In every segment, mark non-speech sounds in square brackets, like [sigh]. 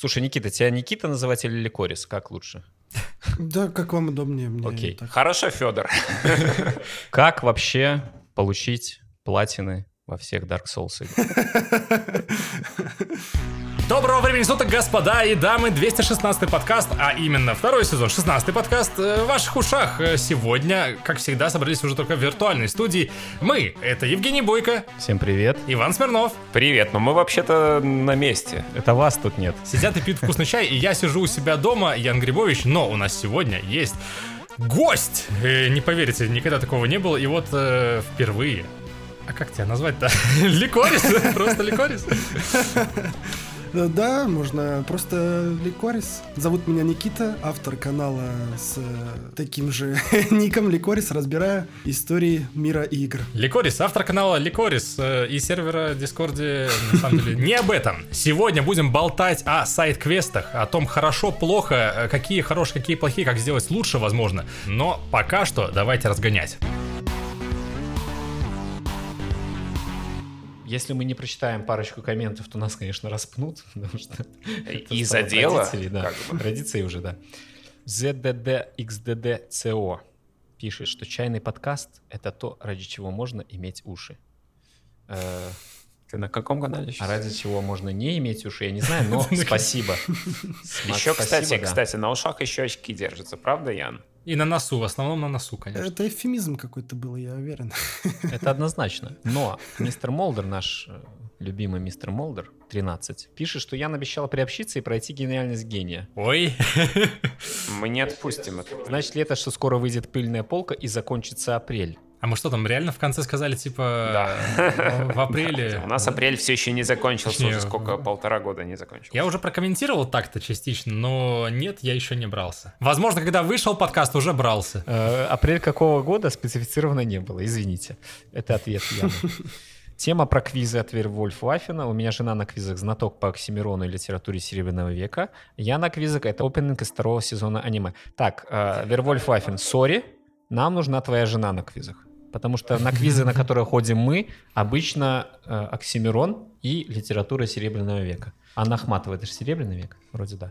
Слушай, Никита, тебя Никита называть или Ликорис? Как лучше? Да, как вам удобнее. Мне Окей. Хорошо, Федор. [laughs] Как вообще получить платины во всех Dark Souls играх? [laughs] Доброго времени суток, господа и дамы, 216 подкаст, а именно второй сезон, 16 подкаст э, в ваших ушах. Э, Сегодня, как всегда, собрались уже только в виртуальной студии. Мы, это Евгений Бойко, Всем привет. Иван Смирнов, Привет, но мы вообще-то на месте. Это вас тут нет. сидят и пьют вкусный чай, и я сижу у себя дома, Ян Грибович, но у нас сегодня есть гость. Э, Не поверите, никогда такого не было, и вот э, впервые. А как тебя назвать-то? [laughs] Ликорис? Просто Ликорис? Да, Да, можно просто Ликорис. Зовут меня Никита, автор канала с э, таким же [laughs] ником Ликорис, разбирая истории мира игр. Ликорис, автор канала Ликорис э, и сервера Дискорде, на самом деле, не об этом. Сегодня будем болтать о сайт-квестах, о том, хорошо, плохо, э, какие хорошие, какие плохие, как сделать лучше, возможно. Но пока что давайте разгонять. Если мы не прочитаем парочку комментов, то нас, конечно, распнут, [laughs] потому что да. как бы. Традицией уже, да. ZDDXDDCO пишет, что чайный подкаст — это то, ради чего можно иметь уши. Э, Ты на каком канале А ради чего можно не иметь уши, я не знаю, но [laughs] спасибо. [laughs] Смак, Еще, кстати, спасибо, кстати, на ушах еще очки держатся, правда, Ян? И на носу, в основном на носу, конечно. Это эвфемизм какой-то был, я уверен. [laughs] Это однозначно. Но мистер Молдер, наш э, любимый мистер Молдер, 13, пишет, что Ян обещал приобщиться и пройти гениальность гения. Ой, Мы не отпустим это. Значит ли это, что скоро выйдет пыльная полка и закончится апрель? А мы что там, реально в конце сказали, типа, Да. в апреле? [laughs] У нас апрель все еще не закончился, уже сколько, полтора года не закончился. Я уже прокомментировал так-то частично, но нет, я еще не брался. Возможно, когда вышел подкаст, уже брался. Э, апрель какого года специфицировано не было, извините. Это ответ Яна. Тема про квизы от Вервольф Ваффина. У меня жена на квизах знаток по Оксимирону и литературе Серебряного века. Я на квизах — это опенинг из второго сезона аниме. Так, э, Вервольф Ваффин, сори, нам нужна твоя жена на квизах. Потому что на квизы, на которые ходим мы, обычно э, Оксимирон и литература Серебряного века. Анна Ахматова — это же Серебряный век? Вроде да.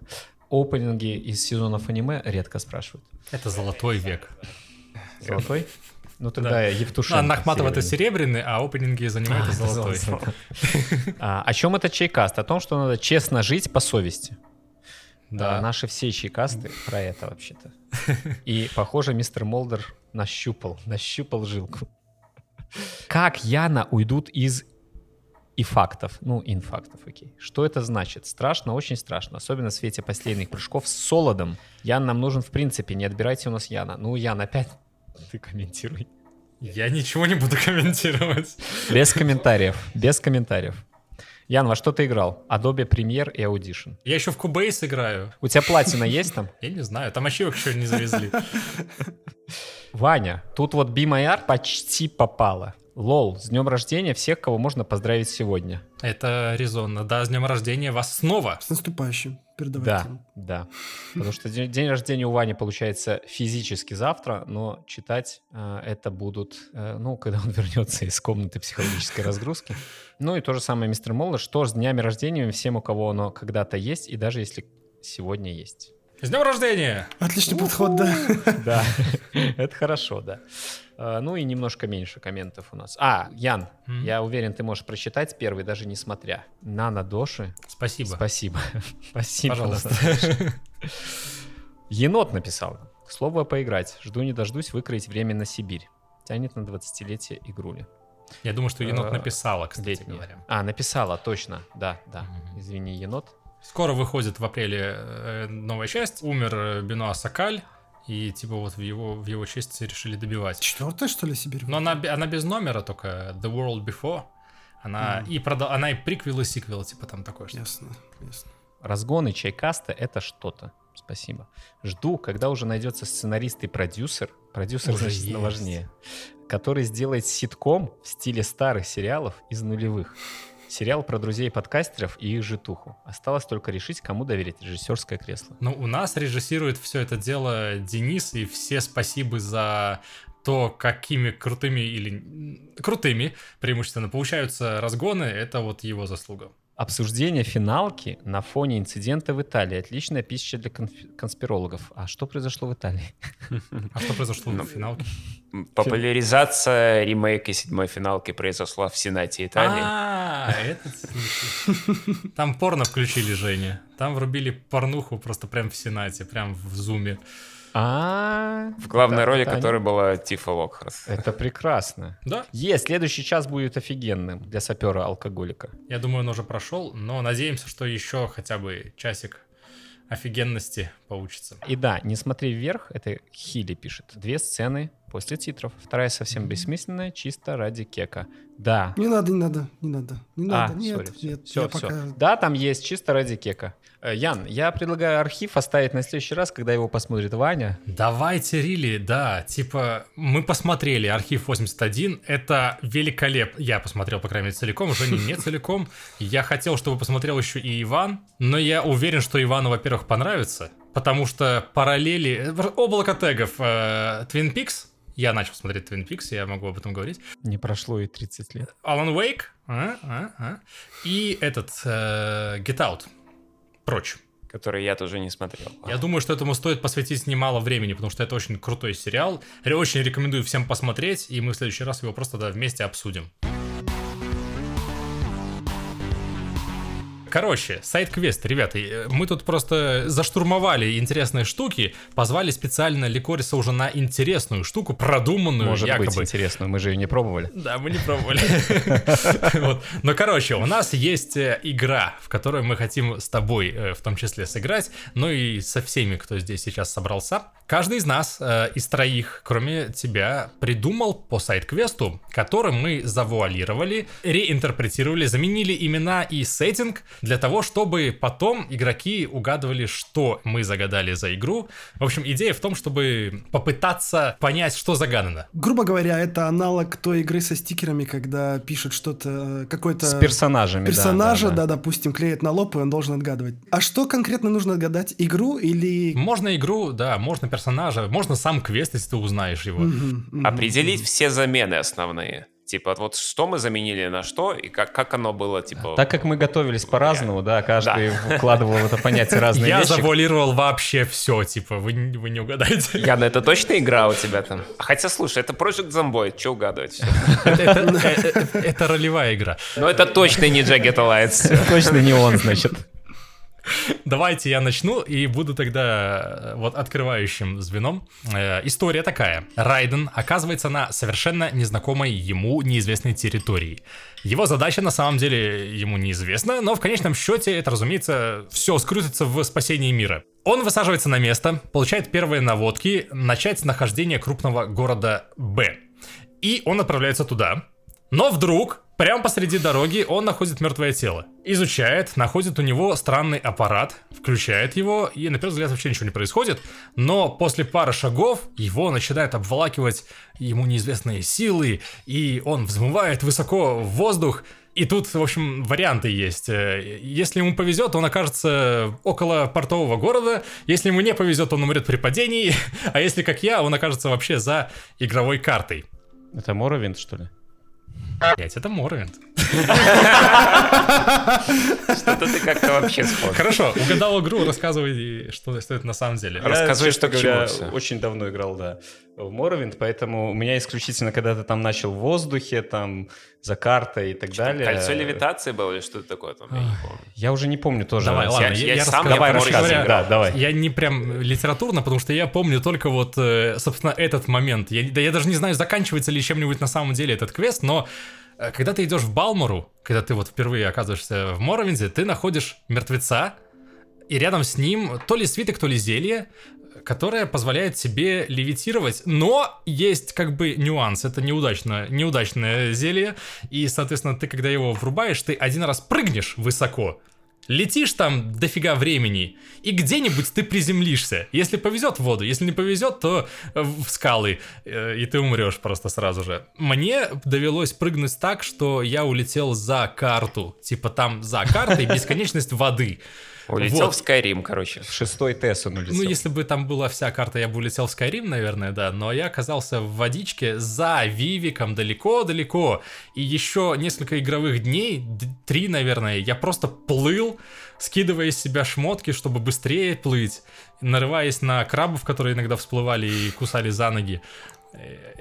Опенинги из сезонов аниме редко спрашивают. Это золотой век. Золотой? Ну тогда Да. Евтушенко. Анна Ахматова это серебряный. а опенинги занимает А, это золотой. золотой. А, о чем это чайкаст? О том, что надо честно жить по совести. Да. Да. наши все чайкасты про это вообще-то. [laughs] И, похоже, мистер Молдер нащупал, [laughs] нащупал жилку. [laughs] Как Яна уйдут из и фактов, ну, инфактов, окей. Что это значит? Страшно, очень страшно, особенно в свете последних прыжков с Солодом. Ян нам нужен в принципе, не отбирайте у нас Яна. Ну, Ян, опять [laughs] ты комментируй. Я ничего не буду комментировать. Без комментариев, без комментариев. Ян, во что ты играл? Adobe Premiere и Audition. Я еще в Cubase играю. У тебя платина есть там? [laughs] Я не знаю, там ачивок еще не завезли. [laughs] Ваня, тут вот Be My Art почти попала. Лол, с днем рождения всех, кого можно поздравить сегодня. Это резонно. Да, с днем рождения вас снова. С наступающим. Передавайте. Да, да. Потому что день, день рождения у Вани получается физически завтра, но читать э, это будут, э, ну, когда он [laughs] вернется из комнаты психологической разгрузки. Ну и то же самое, мистер Молдер, что с днями рождения всем, у кого оно когда-то есть, и даже если сегодня есть. С днем рождения! Отличный подход, да. [laughs] Да, [laughs] это хорошо, да. Э, Ну и немножко меньше комментов у нас. А, Ян, М? я уверен, ты можешь прочитать первый, даже не смотря. Нана Доши. Спасибо. Спасибо. [laughs] Спасибо. Пожалуйста. Енот написал. К слову о поиграть. Жду не дождусь выкроить время на Сибирь. Тянет на 20-летие игрули. Я думаю, что енот Э, написала, кстати Летнее. говоря. А, написала, точно. Да, да. Извини, енот. Скоро выходит в апреле э, новая часть. Умер Бенуа Сакаль. И типа вот в его, в его честь решили добивать. Четвертая, что ли, Сибирь? Но она, она без номера только The World Before. Она, и, прода- она и приквел, и сиквел, типа там такое что Ясно, ясно. Разгоны чайкаста — это что-то. Спасибо. Жду, когда уже найдется сценарист и продюсер. Продюсер Уже значительно есть. важнее. Который сделает ситком в стиле старых сериалов из нулевых. Сериал про друзей-подкастеров и их житуху. Осталось только решить, кому доверить режиссерское кресло. Ну, у нас режиссирует все это дело Денис, и все спасибо за то, какими крутыми или крутыми преимущественно получаются разгоны, это вот его заслуга. Обсуждение финалки на фоне инцидента в Италии. Отличная пища для конспирологов. А что произошло в Италии? [laughs] А что произошло в финалке? Популяризация ремейка седьмой финалки произошла в Сенате Италии. А, этот случай. Там порно включили, Женя. Там врубили порнуху просто прям в Сенате, прям в зуме. А, В главной роли да, которой была Тифа Локхарт. Это прекрасно. Да, Е, следующий час будет офигенным для сапера-алкоголика. я думаю, он уже прошел, но надеемся, что еще хотя бы часик офигенности получится. И да, не смотри вверх, это Хили пишет. Две сцены после титров. Вторая совсем бессмысленная, чисто ради кека. Да. Не надо, не надо, не надо, не А, надо. Нет, сори, всё, нет, всё, я всё. пока... Да, там есть чисто ради кека. Э, Ян, я предлагаю архив оставить на следующий раз, когда его посмотрит Ваня. Давайте, Рили, да, типа, мы посмотрели архив 81, это великолепно. Я посмотрел, по крайней мере, целиком, уже не, не [laughs] целиком. Я хотел, чтобы посмотрел еще и Иван, но я уверен, что Ивану, во-первых, понравится, потому что параллели... Облако тегов э, Twin Peaks, я начал смотреть Twin Peaks, я могу об этом говорить. Не прошло и 30 лет. Alan Wake, а, а, а. и этот э, Get Out, прочь. Который я тоже не смотрел. Я думаю, что этому стоит посвятить немало времени, потому что это очень крутой сериал. Я очень рекомендую всем посмотреть, и мы в следующий раз его просто да, вместе обсудим. Короче, сайт-квест, ребята, э, мы тут просто заштурмовали интересные штуки, позвали специально Ликориса уже на интересную штуку, продуманную Может якобы. быть интересно, мы же ее не пробовали. Да, мы не пробовали. [laughs] Но, короче, у нас есть э, игра, в которой мы хотим с тобой э, в том числе сыграть, ну и со всеми, кто здесь сейчас собрался. Каждый из нас, э, из троих, кроме тебя, придумал по сайт-квесту, который мы завуалировали, реинтерпретировали, заменили имена и сеттинг для того, чтобы потом игроки угадывали, что мы загадали за игру. В общем, идея в том, чтобы попытаться понять, что загадано. Грубо говоря, это аналог той игры со стикерами, когда пишут что-то, э, какой-то... С персонажами, да, персонажа, да, да, да. допустим, клеит на лоб, и он должен отгадывать. А что конкретно нужно отгадать? Игру или... Можно игру, да, можно персонажа, можно сам квест, если ты узнаешь его. Определить все замены основные. Типа, вот что мы заменили на что, и как, как оно было, типа... Так как мы готовились по-разному, да, каждый вкладывал в это понятие разные Я вещи. завуалировал вообще все, типа, вы, не- вы не угадаете. Яна, это точно игра у тебя там? Хотя, слушай, это Project Zomboid, что угадывать? Это, это- это- это ролевая игра. Но это точно не Jagged Alliance. Точно не он, значит. Давайте я начну и буду тогда э, вот открывающим звеном. Э, история такая. Райден оказывается на совершенно незнакомой ему неизвестной территории. Его задача на самом деле ему неизвестна, но в конечном счете это, разумеется, все скрутится в спасении мира. Он высаживается на место, получает первые наводки, начать нахождение крупного города Б. И он отправляется туда. Но вдруг, прямо посреди дороги, он находит мертвое тело. Изучает, находит у него странный аппарат, включает его, и на первый взгляд вообще ничего не происходит. Но после пары шагов его начинают обволакивать ему неизвестные силы, и он взмывает высоко в воздух. И тут, в общем, варианты есть. Э, Если ему повезет, он окажется около портового города. Если ему не повезет, он умрет при падении. [laughs] А если, как я, он окажется вообще за игровой картой. Это Моровинт, что ли? Блять, это Морвинд. Что-то ты как-то вообще споришь. Хорошо, угадал игру, рассказывай, что, что это на самом деле. Рассказывай, что к чему говоря, очень давно играл, да, в Моровинт, поэтому у меня исключительно, когда ты там начал в воздухе, там, за картой и так далее. Кольцо левитации было или что-то такое там, я не помню. Я уже не помню тоже. Давай, ладно, я- я, я сам Давай, рассказывай, говоря, да, давай. Я не прям литературно, потому что я помню только вот, э, собственно, этот момент. Я, да я даже не знаю, заканчивается ли чем-нибудь на самом деле этот квест, но э, когда ты идешь в Балмору, когда ты вот впервые оказываешься в Моровинде, ты находишь мертвеца, и рядом с ним то ли свиток, то ли зелье, которое позволяет тебе левитировать, но есть как бы нюанс, это неудачно, неудачное зелье, и, соответственно, ты когда его врубаешь, ты один раз прыгнешь высоко, летишь там дофига времени, и где-нибудь ты приземлишься. Если повезет в воду, если не повезет, то э, в скалы, э, и ты умрешь просто сразу же. Мне довелось прыгнуть так, что я улетел за карту, типа там за картой бесконечность воды. Улетел Вот. в Скайрим, короче. В шестой Тесс он улетел. Ну, если бы там была вся карта, я бы улетел в Skyrim, наверное, да, но я оказался в водичке за Вивиком далеко-далеко, и еще несколько игровых дней, три, наверное, я просто плыл, скидывая из себя шмотки, чтобы быстрее плыть, нарываясь на крабов, которые иногда всплывали и кусали за ноги.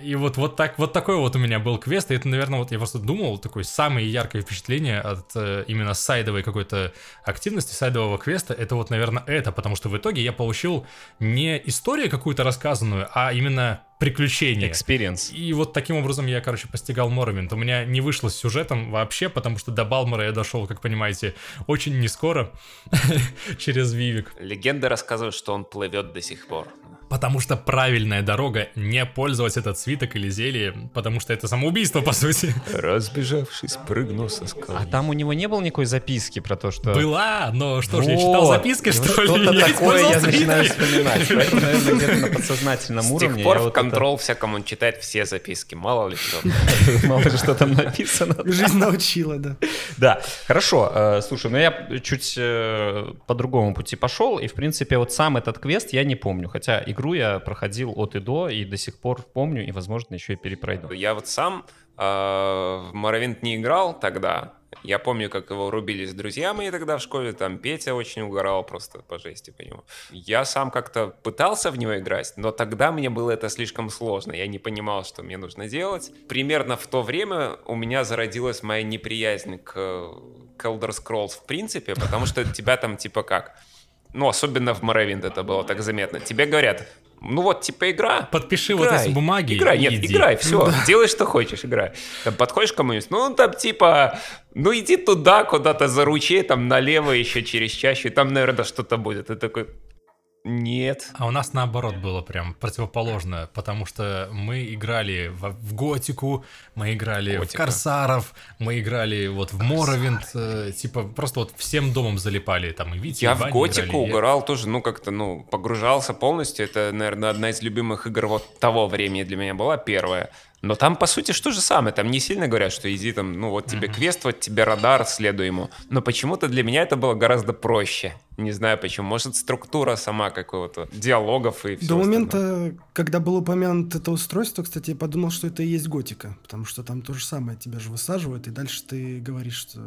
И вот, вот, так, вот такой вот у меня был квест, и это, наверное, вот я просто думал, такое самое яркое впечатление от э, именно сайдовой какой-то активности, сайдового квеста, это вот, наверное, это, потому что в итоге я получил не историю какую-то рассказанную, а именно приключение. Experience. И вот таким образом я, короче, постигал Моровинт. У меня не вышло с сюжетом вообще, потому что до Балмора я дошел, как понимаете, очень не скоро [laughs] через Вивик. Легенда рассказывает, что он плывет до сих пор. Потому что правильная дорога не пользовать этот свиток или зелье, потому что это самоубийство, по сути. Разбежавшись, прыгнул со скалы. А там у него не было никакой записки про то, что... Была, но что же, я читал Вот. записки, И что вот ли? Что-то Я такое я начинаю вспоминать. Поэтому, наверное, где-то на подсознательном С уровне тех пор в вот это- контрол всякому он читает все записки, мало ли что. [laughs] Мало ли, что там написано. Жизнь научила, да. Да, хорошо. э, Слушай, ну я чуть э, по другому пути пошел, и, в принципе, вот сам этот квест я не помню. Хотя игру я проходил от и до, и до сих пор помню, и, возможно, еще и перепройду. Я вот сам э, в Моровинт не играл тогда. Я помню, как его рубили с друзьями тогда в школе, там Петя очень угорал просто по жести по нему. Я сам как-то пытался в него играть, но тогда мне было это слишком сложно, я не понимал, что мне нужно делать. Примерно в то время у меня зародилась моя неприязнь к, к Elder Scrolls в принципе, потому что тебя там типа как... Ну, особенно в Morrowind это было так заметно. Тебе говорят, ну вот, типа игра, Подпиши вот Играй. эти бумаги Играй, нет, иди. играй, все, делай, что хочешь, играй. Там подходишь к кому-нибудь, ну, там типа, ну, иди туда, куда-то за ручей, там налево еще через чащу, и там, наверное, что-то будет. Ты такой, нет. А у нас наоборот было прям противоположно, потому что мы играли в, в Готику, мы играли Готика. в Корсаров, мы играли вот в Моровинт, э, типа просто вот всем домом залипали, там и Витя, Я и в Готику играли, угорал тоже, ну, как-то, ну, погружался полностью. Это, наверное, одна из любимых игр вот того времени для меня была, первая. Но там, по сути, что же самое. Там не сильно говорят, что иди там, ну, вот тебе квест, вот тебе радар, следуй ему. Но почему-то для меня это было гораздо проще. Не знаю почему. Может, структура сама какого-то, диалогов и все До момента, когда был упомянут это устройство, кстати, я подумал, что это и есть готика, потому что там то же самое, тебя же высаживают, и дальше ты говоришь, что...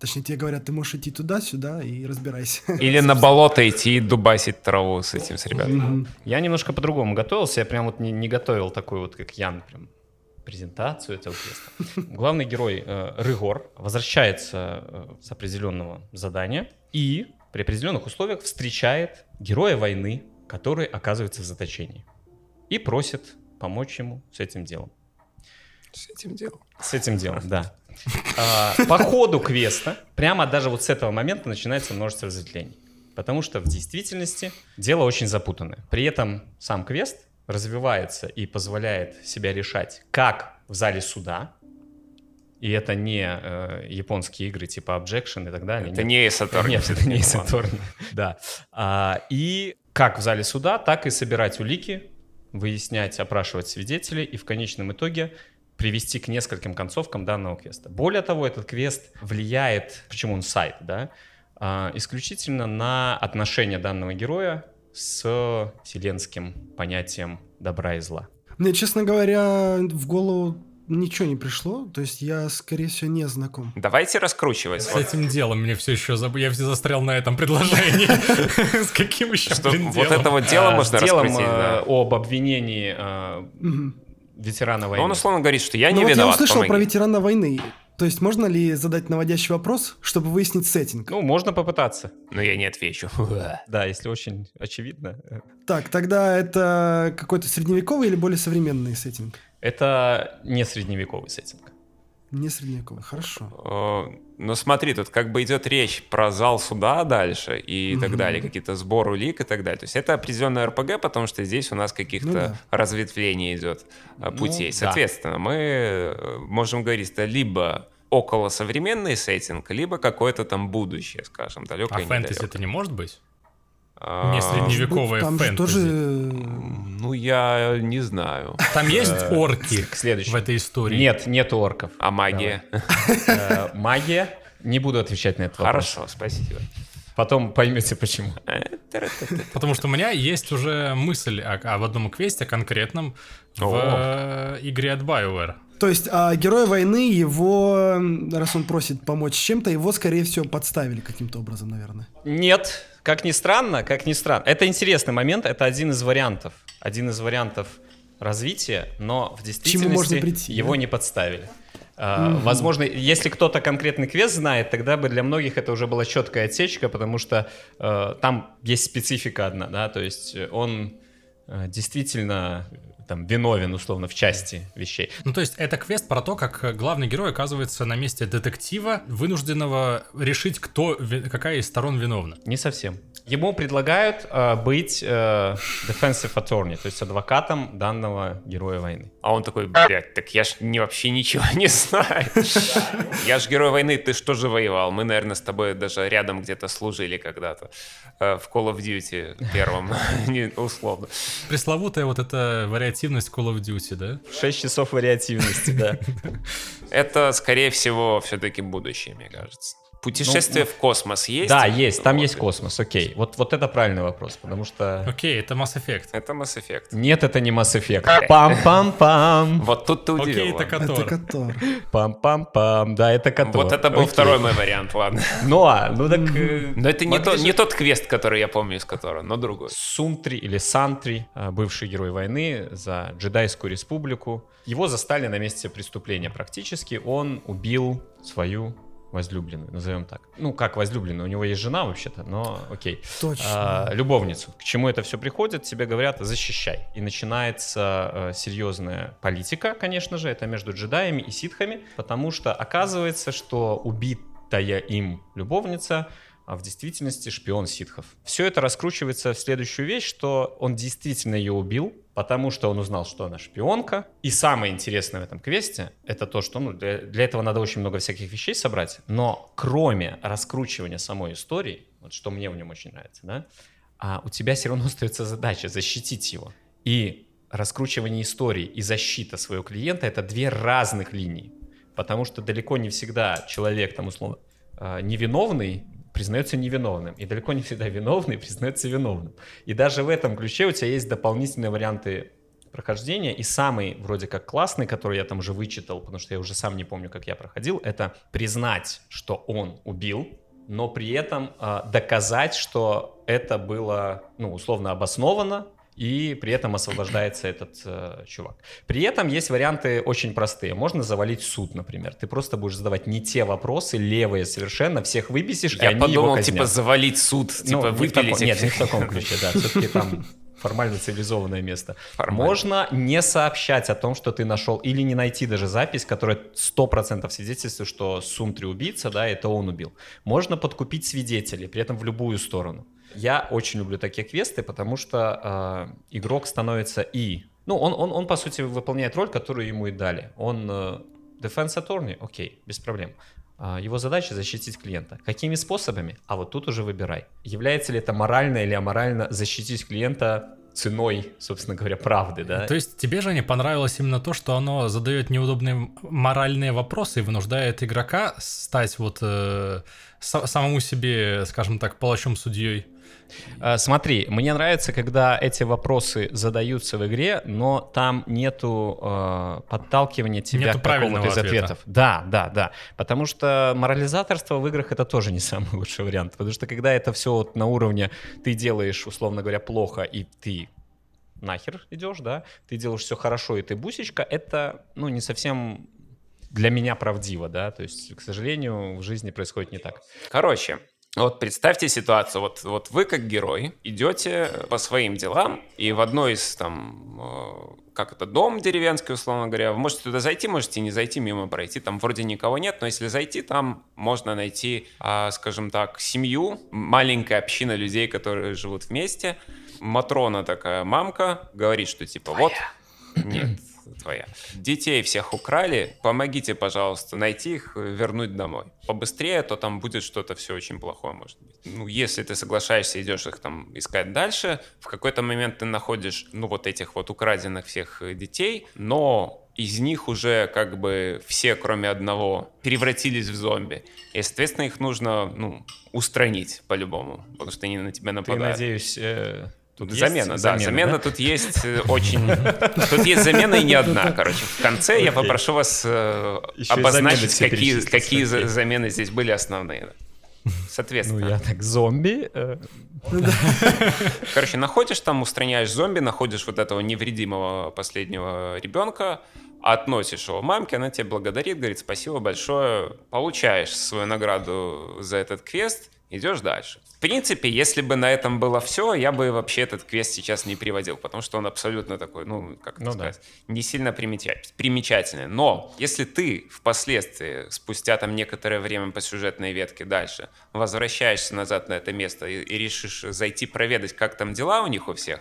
Точнее, тебе говорят, ты можешь идти туда-сюда и разбирайся. Или на болото идти и дубасить траву с этим, с ребятами. Я немножко по-другому готовился, я прям вот не, не готовил такой вот, как Ян, прям презентацию этого квеста. Главный герой э, Рыгор возвращается э, с определенного задания и при определенных условиях встречает героя войны, который оказывается в заточении и просит помочь ему с этим делом. С этим делом. С этим делом, да. А, По ходу квеста, прямо даже вот с этого момента начинается множество разветвлений. Потому что в действительности дело очень запутанное. При этом сам квест развивается и позволяет себя решать как в зале суда, и это не э, японские игры типа Objection и так далее. Это Нет. не Эсатор. Нет, это не Сатурн. [laughs] Да. А, и как в зале суда, так и собирать улики, выяснять, опрашивать свидетелей и в конечном итоге привести к нескольким концовкам данного квеста. Более того, этот квест влияет, почему он сайт, да, а, исключительно на отношения данного героя с вселенским понятием добра и зла. Мне, честно говоря, в голову ничего не пришло, то есть я, скорее всего, не знаком. Давайте раскручивать. С Вот, этим делом мне все еще забыл. Я все застрял на этом предложении. [laughs] С каким еще, что блин, вот делом? это вот дело А, можно раскрутить. э, да. об обвинении э, ветерана Но войны. он условно говорит, что я не Ну вот я виноват, услышал про ветерана войны. То есть можно ли задать наводящий вопрос, чтобы выяснить сеттинг? Ну, можно попытаться. Но я не отвечу. [laughs] Да, если очень очевидно. э, Так, тогда это какой-то средневековый или более современный сеттинг? Это не средневековый сеттинг. Не средневековый, хорошо. Э, Ну смотри, тут как бы идет речь про зал суда дальше и так Мгм. далее, какие-то сбор улик и так далее. То есть это определенная РПГ, потому что здесь у нас каких-то Ну да. разветвлений идет э, Ну, путей. да. Соответственно, мы э, можем говорить, это либо около современный сеттинг, либо какое-то там будущее, скажем, А далекое. фэнтези это не может быть? А, Не средневековое Там же фэнтези. тоже... Ну, я не знаю. Там есть орки К следующему. в этой истории? Нет, нет орков. А магия? Э, Магия. Не буду отвечать на этот вопрос. Хорошо, спасибо. Потом поймете почему. Потому что у меня есть уже мысль о, об одном квесте конкретном в О. э, игре от BioWare. То есть а, герой войны, его, раз он просит помочь чем-то, его, скорее всего, подставили каким-то образом, наверное. Нет, как ни странно, как ни странно. Это интересный момент, это один из вариантов. Один из вариантов развития, но в действительности можно прийти, его да? не подставили. А, Возможно, если кто-то конкретный квест знает, тогда бы для многих это уже была четкая отсечка, потому что э, там есть специфика одна, да, то есть он э, действительно там виновен условно в части вещей. Ну, то есть это квест про то, как э, главный герой оказывается на месте детектива, вынужденного решить, кто, какая из сторон виновна. Не совсем. Ему предлагают э, быть э, defensive attorney, то есть адвокатом данного героя войны. А он такой, блядь, так я ж не, вообще ничего не знаю. [laughs] Я ж герой войны, ты что же воевал? Мы, наверное, с тобой даже рядом где-то служили когда-то. э, В Call of Duty первом, [laughs] условно. Пресловутая вот эта вариативность Call of Duty, да? 6 часов вариативности, да. [laughs] Это, скорее всего, все-таки будущее, мне кажется. Путешествие в космос есть? Да, есть, там Вот. есть космос, окей. Вот, вот это правильный вопрос, потому что... Окей, это Mass Effect. Это Mass Effect. Нет, это не Mass Effect. Пам-пам-пам. Вот тут ты удивил. Окей, это ладно. Это Котор. Котор. Пам-пам-пам. Да, это Котор. Вот это был второй мой вариант, ладно. Ну а, ну так... э, Но это не, то- не тот квест, который я помню из которого, но другой. Сунтри или Сантри, а, бывший герой войны за джедайскую республику. Его застали на месте преступления практически. Он убил свою возлюбленную, назовем так. Ну, как возлюбленную, у него есть жена вообще-то, но окей. Точно. А, любовницу. К чему это все приходит? Тебе говорят, защищай. И начинается э, серьезная политика, конечно же, это между джедаями и ситхами, потому что оказывается, что убитая им любовница а в действительности шпион ситхов. Все это раскручивается в следующую вещь, что он действительно ее убил, потому что он узнал, что она шпионка. И самое интересное в этом квесте, это то, что ну, для, для этого надо очень много всяких вещей собрать, но кроме раскручивания самой истории, вот что мне в нем очень нравится, да, а у тебя все равно [laughs] остается задача защитить его. И раскручивание истории и защита своего клиента — это две разных линии. Потому что далеко не всегда человек, там, условно, э, невиновный признается невиновным. И далеко не всегда виновный признается виновным. И даже в этом ключе у тебя есть дополнительные варианты прохождения. И самый вроде как классный, который я там уже вычитал, потому что я уже сам не помню, как я проходил, это признать, что он убил, но при этом э, доказать, что это было, ну, условно обосновано, и при этом освобождается этот э, чувак. При этом есть варианты очень простые. Можно завалить суд, например. Ты просто будешь задавать не те вопросы, левые совершенно, всех выбесишь, и Я они его подумал, казнят. типа, завалить суд, Ну, типа, не выпилить их Нет, не в таком ключе, да. Все-таки там формально цивилизованное место. Формально. Можно не сообщать о том, что ты нашел, или не найти даже запись, которая 100% свидетельствует, что Сунтри убийца, да, это он убил. Можно подкупить свидетелей, при этом в любую сторону. Я очень люблю такие квесты, потому что э, игрок становится и... Ну, он, он, он, по сути, выполняет роль, которую ему и дали. Он э, defense attorney, окей, без проблем. А, Его задача защитить клиента. Какими способами? А вот тут уже выбирай. Является ли это морально или аморально защитить клиента ценой, собственно говоря, правды, да? То есть тебе же не понравилось именно то, что оно задает неудобные моральные вопросы и вынуждает игрока стать вот э, са- самому себе, скажем так, палачом судьей. А, Смотри, мне нравится, когда эти вопросы задаются в игре, но там нету э, подталкивания тебя Нету к какому-то правильного из ответа. ответов. Да, да, да. Потому что морализаторство в играх это тоже не самый [laughs] лучший вариант. Потому что когда это все вот на уровне ты делаешь, условно говоря, плохо, и ты нахер идешь, да, ты делаешь все хорошо, и ты бусечка, это, ну, не совсем для меня правдиво, да, то есть, к сожалению, в жизни происходит не так. Короче, вот представьте ситуацию, вот, вот вы как герой идете по своим делам, и в одной из там, э, как это, дом деревенский, условно говоря, вы можете туда зайти, можете не зайти, мимо пройти, там вроде никого нет, но если зайти, там можно найти, а, скажем так, семью, маленькая община людей, которые живут вместе, Матрона такая мамка, говорит, что типа вот... Нет, твоя. Детей всех украли, помогите, пожалуйста, найти их, э, вернуть домой. Побыстрее, то там будет что-то все очень плохое, может быть. Ну, если ты соглашаешься, идешь их там искать дальше, в какой-то момент ты находишь, ну, вот этих вот украденных всех э, детей, но из них уже как бы все, кроме одного, превратились в зомби. И, соответственно, их нужно ну, устранить по-любому, потому что они на тебя Ты, нападают. надеюсь, э, тут есть замена, да, замена да? тут есть э, очень... Тут есть замена и не одна, короче. В конце я попрошу вас э, Еще обозначить, какие, окей. замены здесь были основные. Ну, Соответственно, я так, зомби. э, короче, находишь там, устраняешь зомби, находишь вот этого невредимого последнего ребенка, относишь его мамке, она тебе благодарит, говорит спасибо большое, получаешь свою награду за этот квест, идешь дальше. В принципе, если бы на этом было все, я бы вообще этот квест сейчас не приводил, потому что он абсолютно такой, ну, как Ну да. сказать, не сильно примеча- примечательный. Но если ты впоследствии, спустя там некоторое время по сюжетной ветке дальше, возвращаешься назад на это место и, и решишь зайти проведать, как там дела у них у всех,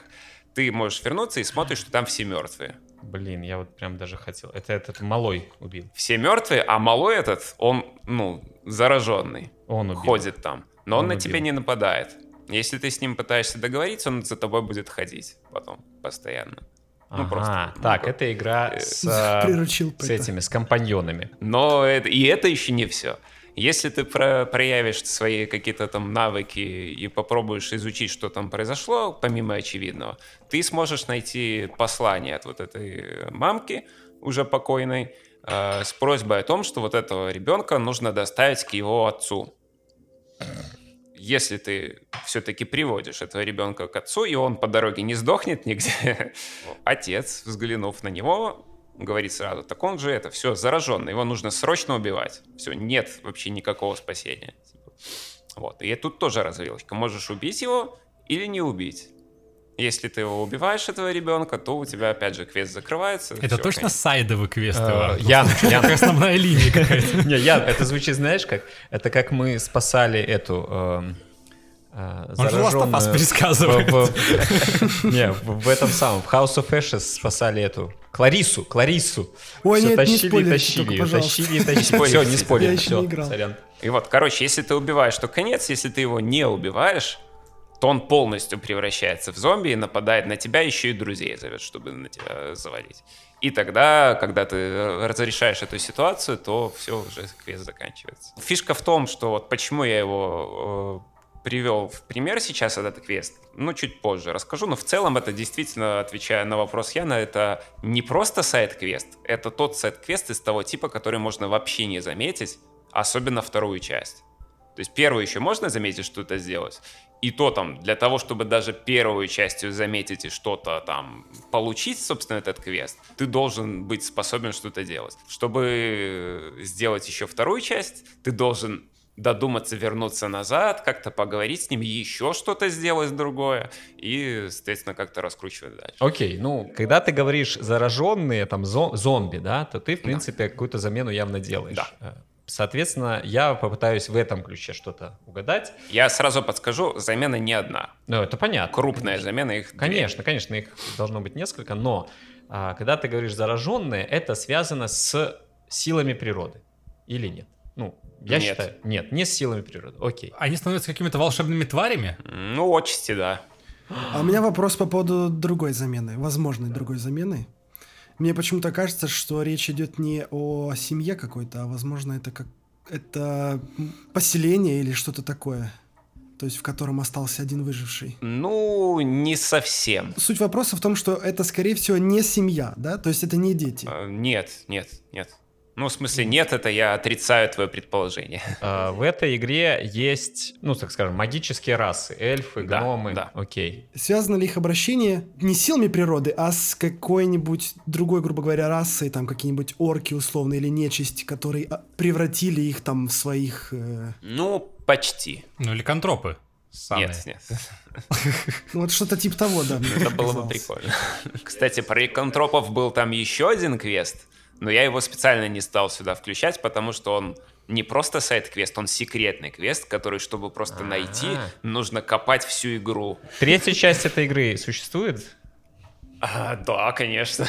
ты можешь вернуться и смотришь, что там все мертвые. Блин, я вот прям даже хотел. Это этот малой убил. Все мертвые, а малой этот, он, ну, зараженный, Он убил. ходит там. Но он, Он на убил. тебя не нападает. Если ты с ним пытаешься договориться, он за тобой будет ходить потом, постоянно. Ну, Ага, просто. Так, ну, это игра с, а, Приручил с этими, с компаньонами. Но это, и это еще не все. Если ты про- проявишь свои какие-то там навыки и попробуешь изучить, что там произошло, помимо очевидного, ты сможешь найти послание от вот этой мамки, уже покойной, э, с просьбой о том, что вот этого ребенка нужно доставить к его отцу. Если ты все-таки приводишь этого ребенка к отцу, и он по дороге не сдохнет нигде, [laughs] отец, взглянув на него, говорит сразу, так он же это, все, зараженный, его нужно срочно убивать. Все, нет вообще никакого спасения. Вот, и тут тоже развилочка. Можешь убить его или не убить. Если ты его убиваешь, этого ребенка, то у тебя опять же квест закрывается. Это всё, точно конец. сайдовый квест, Э? Ян, Ян. Как основная линия [laughs] какая-то. Не, я, это звучит, знаешь, как? Это как мы спасали эту... эм, э, Он же Last в- [laughs] Не, в этом самом, в House of Ashes спасали эту... Кларису, Кларису. Ой, нет, не тащили и спойлерите тащили только, тащили и тащили. [laughs] Все, не Я спойлер, еще все, не сорян. И вот, короче, если ты убиваешь, то конец. Если ты его не убиваешь, то он полностью превращается в зомби и нападает на тебя, еще и друзей зовет, чтобы на тебя завалить. И тогда, когда ты э, разрешаешь эту ситуацию, то все, уже квест заканчивается. Фишка в том, что вот почему я его э, привел в пример сейчас, этот квест, ну, чуть позже расскажу, но в целом это действительно, отвечая на вопрос Яна, это не просто сайт-квест, это тот сайт-квест из того типа, который можно вообще не заметить, особенно вторую часть. То есть первую еще можно заметить, что-то сделать. И то там, для того, чтобы даже первую частью заметить и что-то там получить, собственно, этот квест, ты должен быть способен что-то делать. Чтобы сделать еще вторую часть, ты должен додуматься вернуться назад, как-то поговорить с ним, еще что-то сделать другое, и, соответственно, как-то раскручивать дальше. Окей, ну, когда ты говоришь зараженные, там, зо- зомби, да, то ты, в принципе, какую-то замену явно делаешь. Да. Соответственно, я попытаюсь в этом ключе что-то угадать. Я сразу подскажу, замена не одна. Ну, это понятно. Крупная замена, их две. Конечно, конечно, их должно быть несколько, но а, когда ты говоришь зараженные, это связано с силами природы или нет? Ну, я Нет. считаю, нет, не с силами природы. Окей. Они становятся какими-то волшебными тварями? Ну, отчасти, да. А у меня вопрос по поводу другой замены, возможной другой замены. Мне почему-то кажется, что речь идет не о семье какой-то, а возможно это как это поселение или что-то такое, то есть в котором остался один выживший. Ну, не совсем. Суть вопроса в том, что это, скорее всего, не семья, да, то есть это не дети. Э, Нет, нет, нет. Ну, в смысле, нет, это я отрицаю твое предположение. А, в этой игре есть, ну, так скажем, магические расы, эльфы, Да, гномы. да. Окей. Связано ли их обращение не с силами природы, а с какой-нибудь другой, грубо говоря, расой, там какие-нибудь орки условно или нечисть, которые а, превратили их там в своих... э, Ну, почти. Ну, или контропы. Ссаные. Нет, нет. ну вот что-то типа того, да. Это было бы прикольно. Кстати, про иконтропов был там еще один квест, но я его специально не стал сюда включать, потому что он не просто сайт-квест, он секретный квест, который, чтобы просто найти, А. нужно копать всю игру. Третья часть этой игры существует? А, да, конечно.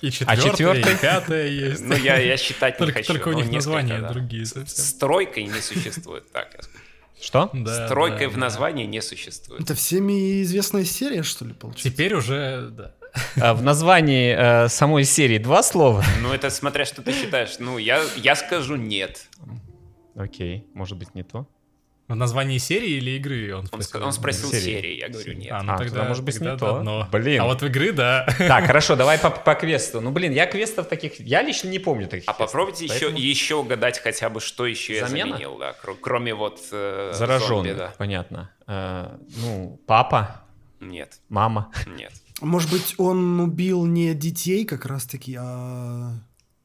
И четвертая, четвертая? и пятая есть. Но я, я считать не Только, хочу. только у Ну, них названия да. другие совсем. тройкой не существует, так я скажу. Что? Да, С тройкой да, в да. названии не существует. Это всеми известная серия, что ли, получается? Теперь уже, да. А в названии э, самой серии два слова? Ну, это смотря что ты считаешь. Ну, я, я скажу нет. Окей, может быть не то. В названии серии или игры? Он Он, спросил, ска- он спросил Серии. серии, я говорю нет. А, ну А, тогда, тогда, может быть, тогда не то. одно. Блин. А вот в игры, да. Так, хорошо, [laughs] давай по, по квесту. Ну, блин, я квестов таких... Я лично не помню таких А квестов, попробуйте поэтому- еще, еще угадать хотя бы, что еще я Замена? заменил, да, кро- кроме вот э, Зараженный, зомби, да. понятно. Э, ну, папа, Нет, мама. нет. Может быть, он убил не детей как раз-таки, а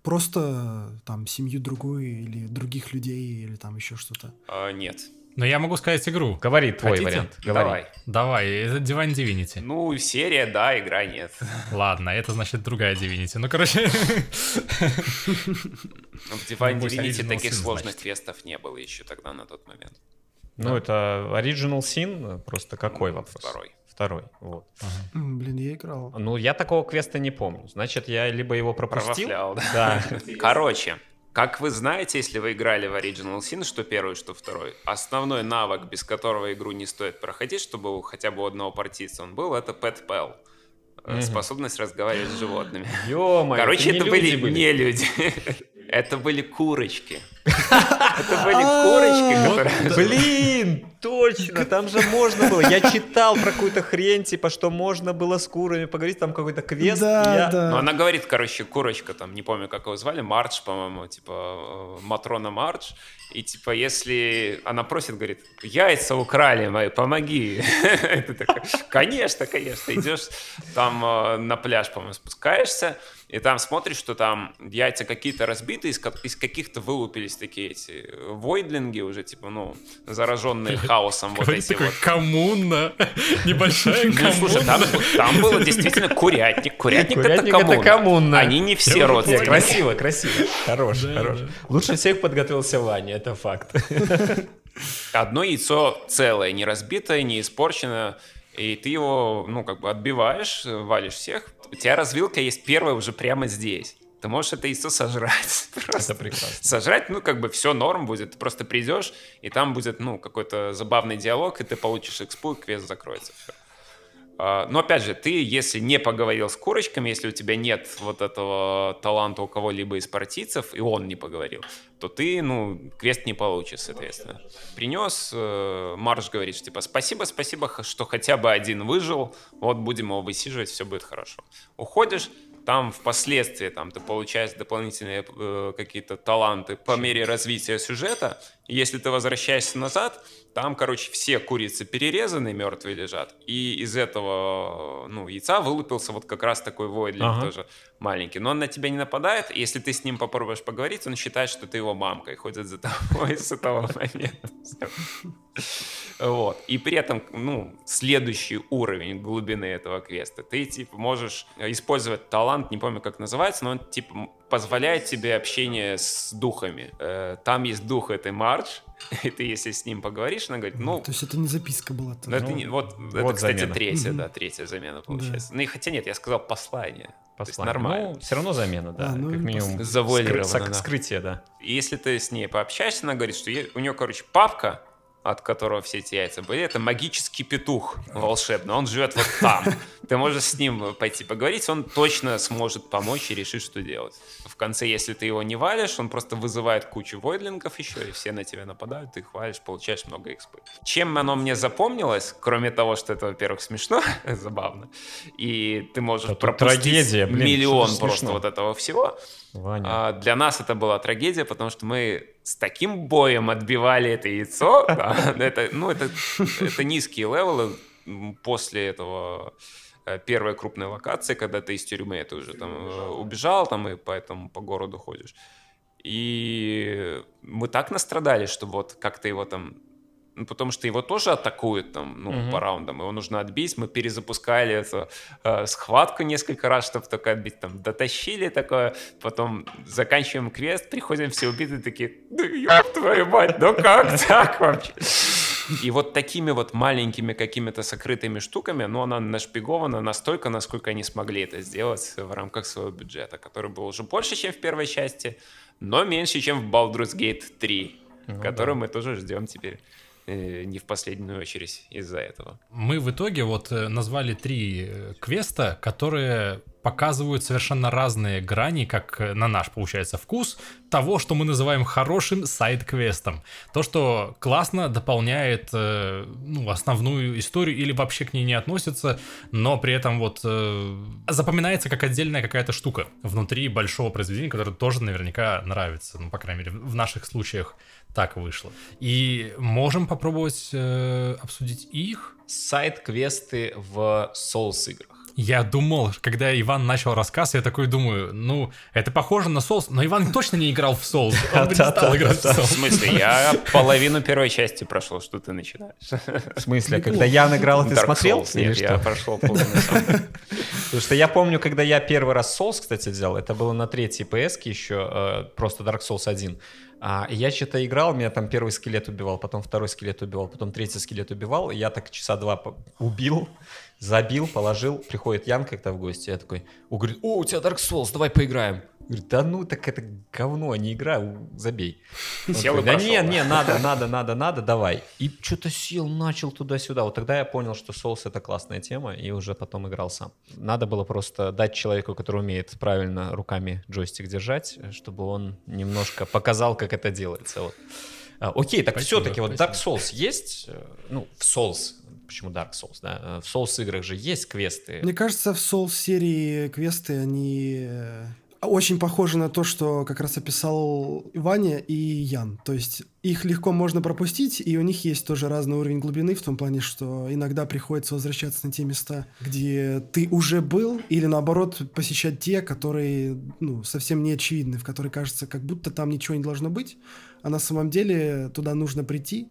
просто там семью другую или других людей или там еще что-то. А, нет. Но я могу сказать игру. Говори твой Хотите? вариант. Говори. Давай. Давай, это Divine Divinity. Ну, серия, да, игра нет. Ладно, это значит другая Divinity. Ну, короче, Ну, В Divine Ну, Divinity таких сложных квестов не было еще тогда на тот момент. Ну, это Original Sin, просто какой вопрос? Второй. Второй, вот. М, Блин, я играл. Ну, я такого квеста не помню. Значит, я либо его пропустил... Провафлял, да. Да. [laughs] Короче, как вы знаете, если вы играли в Original Sin, что первый, что второй, основной навык, без которого игру не стоит проходить, чтобы у хотя бы у одного партийца он был, это Pet Pal. Э. Способность разговаривать с животными. [gasps] Ё-моё, Короче, это были были. не люди. [laughs] Это были курочки. Это были курочки, которые... Блин, точно, там же можно было. Я читал про какую-то хрень, типа, что можно было с курами поговорить, там какой-то квест. Да, да. Ну, она говорит, короче, курочка, там, не помню, как его звали, Мардж, по-моему, типа, э, Матрона Мардж. И, типа, если она просит, говорит, яйца украли мои, помоги. [laughs] Ты такой, конечно, конечно. Идешь там э, на пляж, по-моему, спускаешься, и там смотришь, что там яйца какие-то разбиты, из каких-то вылупились такие эти э, войдлинги уже, типа, ну, зараженные [laughs] хаосом вот эти вот. коммуна. [laughs] Небольшая Ну, слушай, там, коммуна. там было [laughs] действительно курятник. Курятник, Курятник это это коммуна. Они не все родственники. красиво, красиво. Хорош, Да, хорош. да. Лучше всех подготовился Ваня, это факт. Одно яйцо целое, не разбитое, не испорченное, и ты его, ну, как бы отбиваешь, валишь всех. У тебя развилка есть первая уже прямо здесь. Ты можешь это яйцо сожрать. [laughs] Просто. Это прекрасно. Сожрать, ну, как бы все норм будет. Ты просто придешь, и там будет, ну, какой-то забавный диалог, и ты получишь экспу, и квест закроется. Все. Но опять же, ты, если не поговорил с курочками, если у тебя нет вот этого таланта у кого-либо из партийцев, и он не поговорил, то ты, ну, квест не получишь, соответственно. Принес, э, Марш говорит, что, типа, спасибо, спасибо, что хотя бы один выжил, вот будем его высиживать, все будет хорошо. Уходишь, там впоследствии там, ты получаешь дополнительные э, какие-то таланты по мере развития сюжета. Если ты возвращаешься назад, там, короче, все курицы перерезаны, мертвые лежат. И из этого ну, яйца вылупился вот как раз такой войдлинг Ага. тоже маленький. Но он на тебя не нападает. Если ты с ним попробуешь поговорить, он считает, что ты его мамка и ходит за тобой с этого момента. Вот. И при этом, ну, следующий уровень глубины этого квеста, ты, типа, можешь использовать талант, не помню, как называется, но он, типа, позволяет тебе общение с духами. Э, Там есть дух этой Мардж, [laughs] и ты, если с ним поговоришь, она говорит, ну, То есть это не записка была. ну, это Ну, не- вот, это, вот кстати, замена. третья, да, третья замена получается. Ну, и хотя нет, я сказал послание. То есть Послание. нормально. Ну, все равно замена, да. А, ну, как минимум. пос- Завуалировано, скры- да. Скрытие, да. И если ты с ней пообщаешься, она говорит, что у нее, короче, папка, от которого все эти яйца были, это магический петух волшебный. Он живет вот там. Ты можешь с ним пойти поговорить, он точно сможет помочь и решить, что делать. В конце, если ты его не валишь, он просто вызывает кучу войдлингов еще, и все на тебя нападают, ты их валишь, получаешь много экспы. Чем оно мне запомнилось, кроме того, что это, во-первых, смешно, [laughs] забавно, и ты можешь тут пропустить трагедия, блин, миллион просто вот этого всего, Ваня. а, для нас это была трагедия, потому что мы с таким боем отбивали это яйцо. [laughs] это, ну, это, это низкие левелы после этого э, первой крупной локации, когда ты из тюрьмы ты уже там э, убежал, там и поэтому по городу ходишь. И мы так настрадали, что вот как-то его там ну, потому что его тоже атакуют там, ну, Мгм. по раундам, его нужно отбить. Мы перезапускали эту э, схватку несколько раз, чтобы только отбить. Там дотащили такое, потом заканчиваем квест, приходим все убитые такие, да ёб твою мать, ну как [laughs] так вообще? И вот такими вот маленькими какими-то сокрытыми штуками, ну, она нашпигована настолько, насколько они смогли это сделать в рамках своего бюджета, который был уже больше, чем в первой части, но меньше, чем в Baldur's Gate 3, Ну который мы тоже ждем теперь не в последнюю очередь из-за этого. Мы в итоге вот э, назвали три э, квеста, которые показывают совершенно разные грани, как э, на наш, получается, вкус, того, что мы называем хорошим сайд-квестом. То, что классно дополняет э, ну, основную историю или вообще к ней не относится, но при этом вот э, запоминается как отдельная какая-то штука внутри большого произведения, которое тоже наверняка нравится. Ну, по крайней мере, в наших случаях так вышло. И можем попробовать э, обсудить их. Сайт-квесты в Souls играх. Я думал, когда Иван начал рассказ, я такой думаю, ну, это похоже на Souls, но Иван точно не играл в Souls. Он не стал играть в В Souls. смысле, я половину первой части прошел, что ты начинаешь? В смысле, а когда я играл, ты смотрел? Нет, что? я прошел половину. Потому что я помню, когда я первый раз Souls, кстати, взял, это было на третьей PS еще, э, просто Dark Souls 1. А, и я что-то играл, меня там первый скелет убивал, потом второй скелет убивал, потом третий скелет убивал, и я так часа два убил, забил, положил, приходит Ян как-то в гости, я такой, он говорит, о, у тебя Dark Souls, давай поиграем. Говорит, да ну, так это говно, не игра, забей. Он Сел такой, да прошел, не, да?» не, надо, [laughs] надо, надо, надо, давай. И что-то сел, начал туда-сюда. Вот тогда я понял, что Souls это классная тема, и уже потом играл сам. Надо было просто дать человеку, который умеет правильно руками джойстик держать, чтобы он немножко показал, как это делается. Вот. А, Окей, так все-таки вот. Dark Souls есть, э, ну, в Souls, почему Dark Souls, да, Э, в Souls играх же есть квесты. Мне кажется, в Souls серии квесты, они э, очень похожи на то, что как раз описал Ваня и Ян. То есть их легко можно пропустить, и у них есть тоже разный уровень глубины, в том плане, что иногда приходится возвращаться на те места, где ты уже был, или наоборот посещать те, которые ну, совсем не очевидны, в которые кажется, как будто там ничего не должно быть, а на самом деле туда нужно прийти,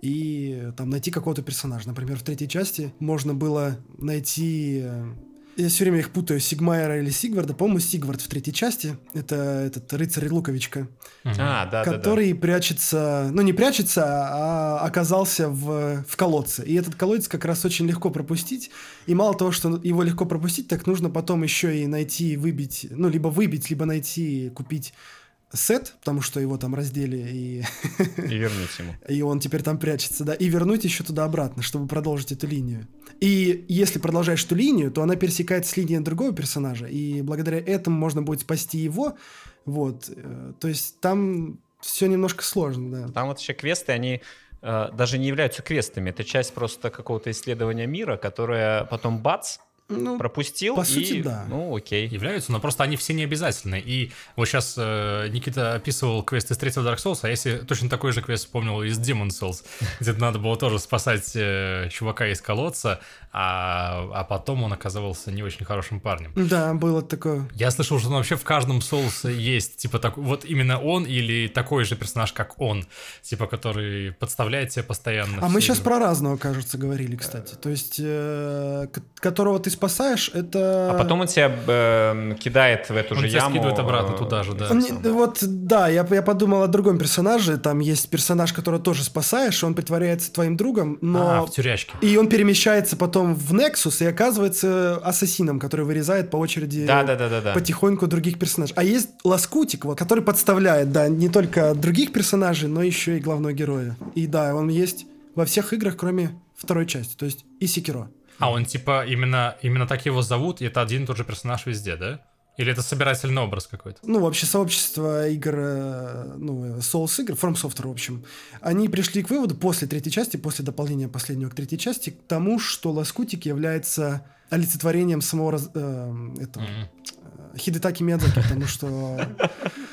и там найти какого-то персонажа. Например, в третьей части можно было найти... э, Я все время их путаю, Сигмайера или Сигварда. По-моему, Сигвард в третьей части. Это этот рыцарь Луковичка. А, да, да, да. который прячется... Ну, не прячется, а оказался в, в колодце. И этот колодец как раз очень легко пропустить. И мало того, что его легко пропустить, так нужно потом еще и найти, выбить... Ну, либо выбить, либо найти, купить сет, потому что его там раздели, и И [laughs] вернуть ему. и он теперь там прячется, да, и вернуть еще туда обратно, чтобы продолжить эту линию. И если продолжаешь эту линию, то она пересекается с линией другого персонажа, и благодаря этому можно будет спасти его, вот. э, То есть там все немножко сложно, да. Там вот еще квесты, они э, даже не являются квестами. Это часть просто какого-то исследования мира, которое потом бац, Ну, пропустил. по и, сути, да. Ну, окей. являются, но просто они все не обязательны. И вот сейчас Никита описывал квест из третьего Dark Souls, а если точно такой же квест вспомнил из Demon Souls, [laughs] где надо было тоже спасать э, чувака из колодца, а, а потом он оказывался не очень хорошим парнем. Да, было такое. Я слышал, что вообще в каждом Souls есть, типа, так, вот именно он или такой же персонаж, как он, типа, который подставляет тебя постоянно. А мы сейчас про разного, кажется, говорили, кстати. То есть, э, которого ты спасаешь, это... А потом он тебя э, кидает в эту Он же тебя яму. скидывает обратно э, туда же, да. Не- вот, да, я, я подумал о другом персонаже. Там есть персонаж, которого тоже спасаешь, он притворяется твоим другом, но... А, в тюрячке. И он перемещается потом в Nexus и оказывается ассасином, который вырезает по очереди Да, да, да, да, да. потихоньку других персонажей. А есть Лоскутик, вот, который подставляет, да, не только других персонажей, но еще и главного героя. И да, он есть во всех играх, кроме второй части, то есть и Секиро. А он типа именно, именно так его зовут, и это один и тот же персонаж везде, да? Или это собирательный образ какой-то? Ну, вообще, сообщество игр, э, ну, Souls игр, From Software, в общем, они пришли к выводу после третьей части, после дополнения последнего к третьей части, к тому, что Лоскутик является олицетворением самого раз- э, этого Мгм. Хидетаки Миядзаки, потому что... [laughs]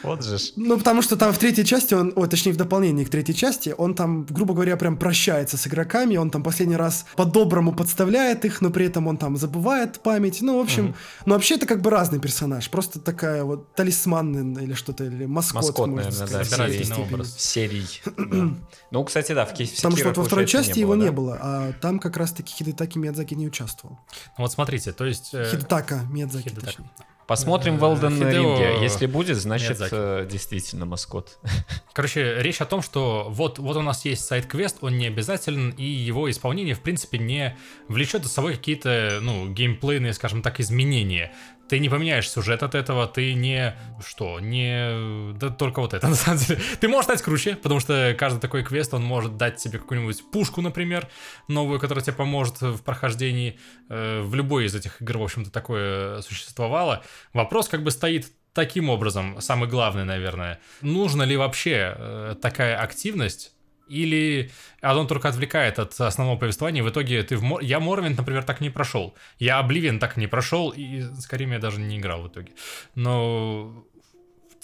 Вот же ж. Ну, потому что там в третьей части, он, ой, точнее, в дополнении к третьей части, он там, грубо говоря, прям прощается с игроками, он там последний раз по-доброму подставляет их, но при этом он там забывает память. Ну, в общем, ну, вообще это как бы разный персонаж, просто такая вот талисман или что-то, или маскот, Маскот, можно наверное, да, сказать, какой-то степени. образ. Серий. [clears throat] да. Ну, кстати, да, в в Потому что вот во второй части его не да? было, а там как раз-таки Хидетаки Миядзаки не участвовал. Ну Вот смотрите, то есть... э, Хидетака Миядзаки, точнее. Посмотрим в Elden Ring. Если будет, значит, Миядзаки. э, действительно маскот. [laughs] Короче, речь о том, что вот, вот у нас есть сайт-квест, он не обязателен, и его исполнение, в принципе, не влечет за собой какие-то, ну, геймплейные, скажем так, изменения. Ты не поменяешь сюжет от этого, ты не... Что? Не... Да только вот это, [laughs] на самом деле. Ты можешь стать круче, потому что каждый такой квест, он может дать тебе какую-нибудь пушку, например, новую, которая тебе поможет в прохождении. Э, в любой из этих игр, в общем-то, такое существовало. Вопрос как бы стоит таким образом, самый главный, наверное. Нужно ли вообще э, такая активность или оно только отвлекает от основного повествования, в итоге ты в Мор... Я Морвинд, например, так не прошел. Я Обливиан так не прошел, и скорее я даже не играл в итоге. Но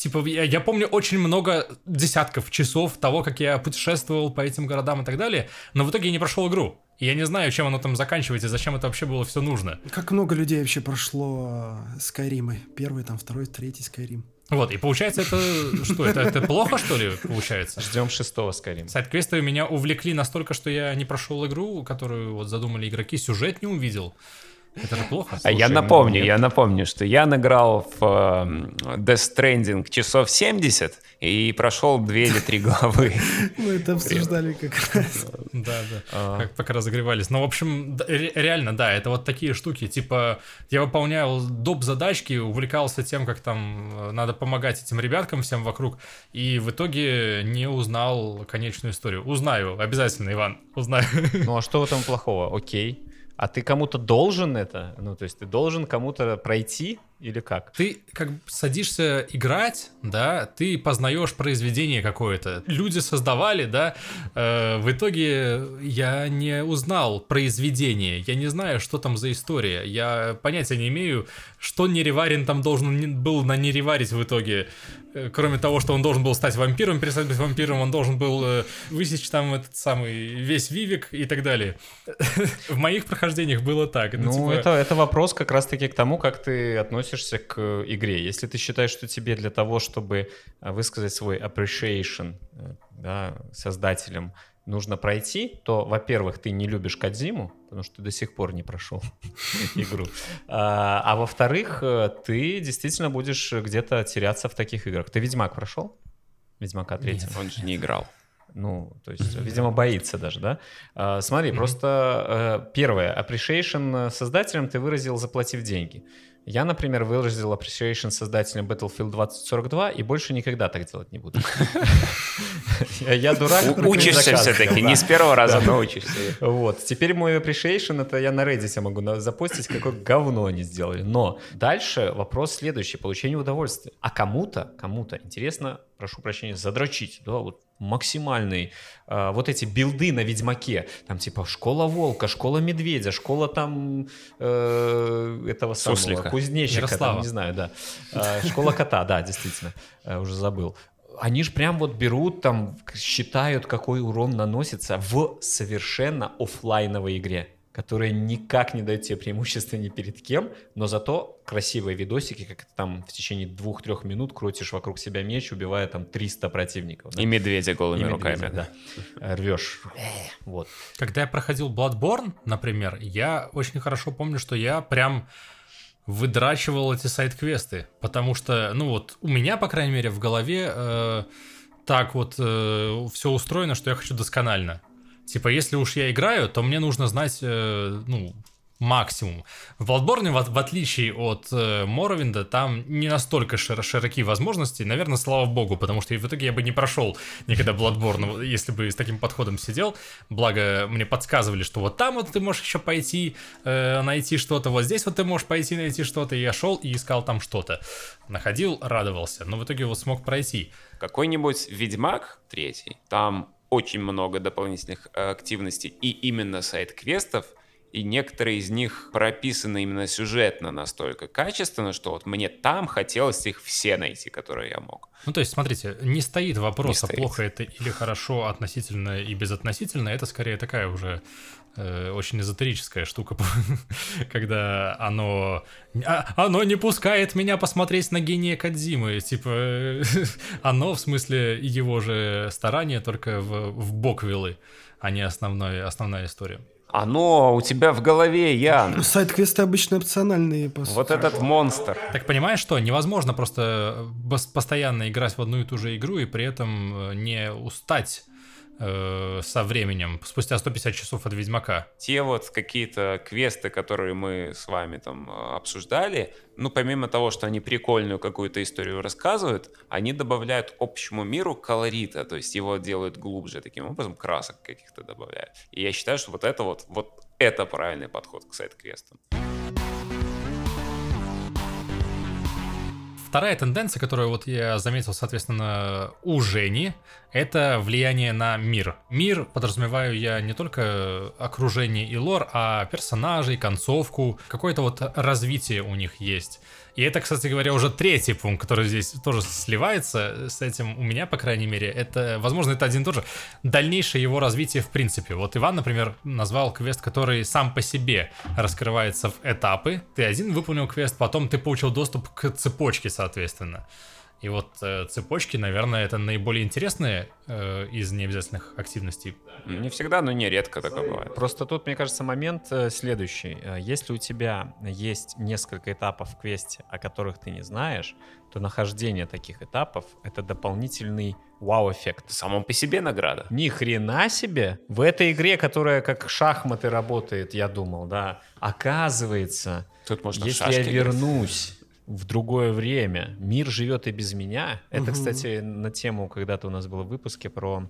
Типа, я, я помню очень много десятков часов того, как я путешествовал по этим городам и так далее, но в итоге я не прошел игру. И я не знаю, чем оно там заканчивается, зачем это вообще было все нужно. Как много людей вообще прошло Скайримы? Первый, там, второй, третий Скайрим. Вот, и получается это [laughs] что? Это, это плохо, что ли, получается? Ждем шестого скорее. Сайт-квесты меня увлекли настолько, что я не прошел игру, которую вот задумали игроки, сюжет не увидел. Это же плохо. Слушай, а я напомню, ну, я напомню, что я награл в э, Death Stranding часов 70 и прошел две или три главы. Мы это обсуждали как раз. Да, да, а. как пока разогревались. Но, в общем, реально, да, это вот такие штуки. Типа, я выполнял доп. задачки, увлекался тем, как там э, надо помогать этим ребяткам всем вокруг, и в итоге не узнал конечную историю. Узнаю, обязательно, Иван, узнаю. Ну а что в этом плохого? Окей. А ты кому-то должен это? Ну, то есть ты должен кому-то пройти или как? Ты как садишься играть, да, ты познаешь произведение какое-то. Люди создавали, да. Э, в итоге я не узнал произведение, я не знаю, что там за история. Я понятия не имею, что Нереварин там должен был на Нереварить в итоге. Э, кроме того, что он должен был стать вампиром, перестать быть вампиром, он должен был э, высечь там этот самый весь Вивик и так далее. [laughs] В моих прохождениях было так. Ну, типа это, это вопрос как раз-таки к тому, как ты относишься к игре. Если ты считаешь, что тебе для того, чтобы э, высказать свой appreciation да, создателям, нужно пройти, то, во-первых, ты не любишь Кадзиму, потому что ты до сих пор не прошел [laughs] игру. А, а во-вторых, э, ты действительно будешь где-то теряться в таких играх. Ты Ведьмак прошел? Ведьмака третьего? Он же не играл. Ну, то есть, видимо, боится даже, да? А, смотри, просто э, первое, appreciation создателям ты выразил, заплатив деньги. Я, например, выразил appreciation создателям Battlefield 2042 и больше никогда так делать не буду. [laughs] Я дурак. Учишься все-таки, не с первого раза, но учишься. Вот. Теперь мой appreciation, это я на Reddit могу запустить, какое говно они сделали. Но дальше вопрос следующий, получение удовольствия. А кому-то, кому-то интересно, прошу прощения, задрочить, да, вот максимальный, э, вот эти билды на Ведьмаке, там типа школа волка, школа медведя, школа там э, этого самого Суслика. кузнечика, там, не знаю, да, э, школа кота, да, действительно, э, уже забыл. Они же прям вот берут там, считают, какой урон наносится в совершенно офлайновой игре которая никак не дает тебе преимущества ни перед кем, но зато красивые видосики, как ты там в течение двух-трех минут крутишь вокруг себя меч, убивая там 300 противников. Да? И медведя голыми И руками. Медведя, да. Рвешь. Вот. Когда я проходил Bloodborne, например, я очень хорошо помню, что я прям выдрачивал эти сайт-квесты, потому что, ну вот, у меня, по крайней мере, в голове э, так вот э, все устроено, что я хочу досконально. Типа, если уж я играю, то мне нужно знать, э, ну, максимум. В Bloodborne, в, в отличие от э, Моровинда, там не настолько шир, широкие возможности. Наверное, слава богу, потому что в итоге я бы не прошел никогда Bloodborne, если бы с таким подходом сидел. Благо, мне подсказывали, что вот там вот ты можешь еще пойти э, найти что-то, вот здесь вот ты можешь пойти найти что-то. И я шел и искал там что-то. Находил, радовался, но в итоге вот смог пройти. Какой-нибудь Ведьмак третий, там очень много дополнительных э, активностей и именно сайт-квестов, и некоторые из них прописаны именно сюжетно настолько качественно, что вот мне там хотелось их все найти, которые я мог. Ну, то есть, смотрите, не стоит вопроса, не стоит. плохо это или хорошо относительно и безотносительно, это скорее такая уже э, очень эзотерическая штука, [laughs] когда оно... А, оно не пускает меня посмотреть на гения Кадзимы, типа, [laughs] оно, в смысле, его же старания только в, в бок вилы, а не основной, основная история. Оно у тебя в голове, Ян. [laughs] Сайт-квесты обычно опциональные. По вот этот монстр. Так понимаешь, что невозможно просто постоянно играть в одну и ту же игру и при этом э, не устать э, со временем, спустя 150 часов от Ведьмака. Те вот какие-то квесты, которые мы с вами там э, обсуждали, ну, помимо того, что они прикольную какую-то историю рассказывают, они добавляют общему миру колорита, то есть его делают глубже таким образом, красок каких-то добавляют. И я считаю, что вот это вот, вот это правильный подход к сайт-квестам. Вторая тенденция, которую вот я заметил, соответственно, у Жени, это влияние на мир. Мир, подразумеваю я не только окружение и лор, а персонажей, концовку, какое-то вот развитие у них есть. И это, кстати говоря, уже третий пункт, который здесь тоже сливается с этим у меня, по крайней мере. Это, возможно, это один и тот же. Дальнейшее его развитие в принципе. Вот Иван, например, назвал квест, который сам по себе раскрывается в этапы. Ты один выполнил квест, потом ты получил доступ к цепочке, соответственно. И вот э, цепочки, наверное, это наиболее интересные э, из необязательных активностей. Не всегда, но не редко такое бывает. Просто тут, мне кажется, момент э, следующий. Э, если у тебя есть несколько этапов в квесте, о которых ты не знаешь, то нахождение таких этапов — это дополнительный вау-эффект. Само по себе награда. Ни хрена себе! В этой игре, которая как шахматы работает, я думал, да, оказывается, Тут можно если я вернусь в другое время, мир живет и без меня. Это, Мгм. кстати, на тему, когда-то у нас было в выпуске про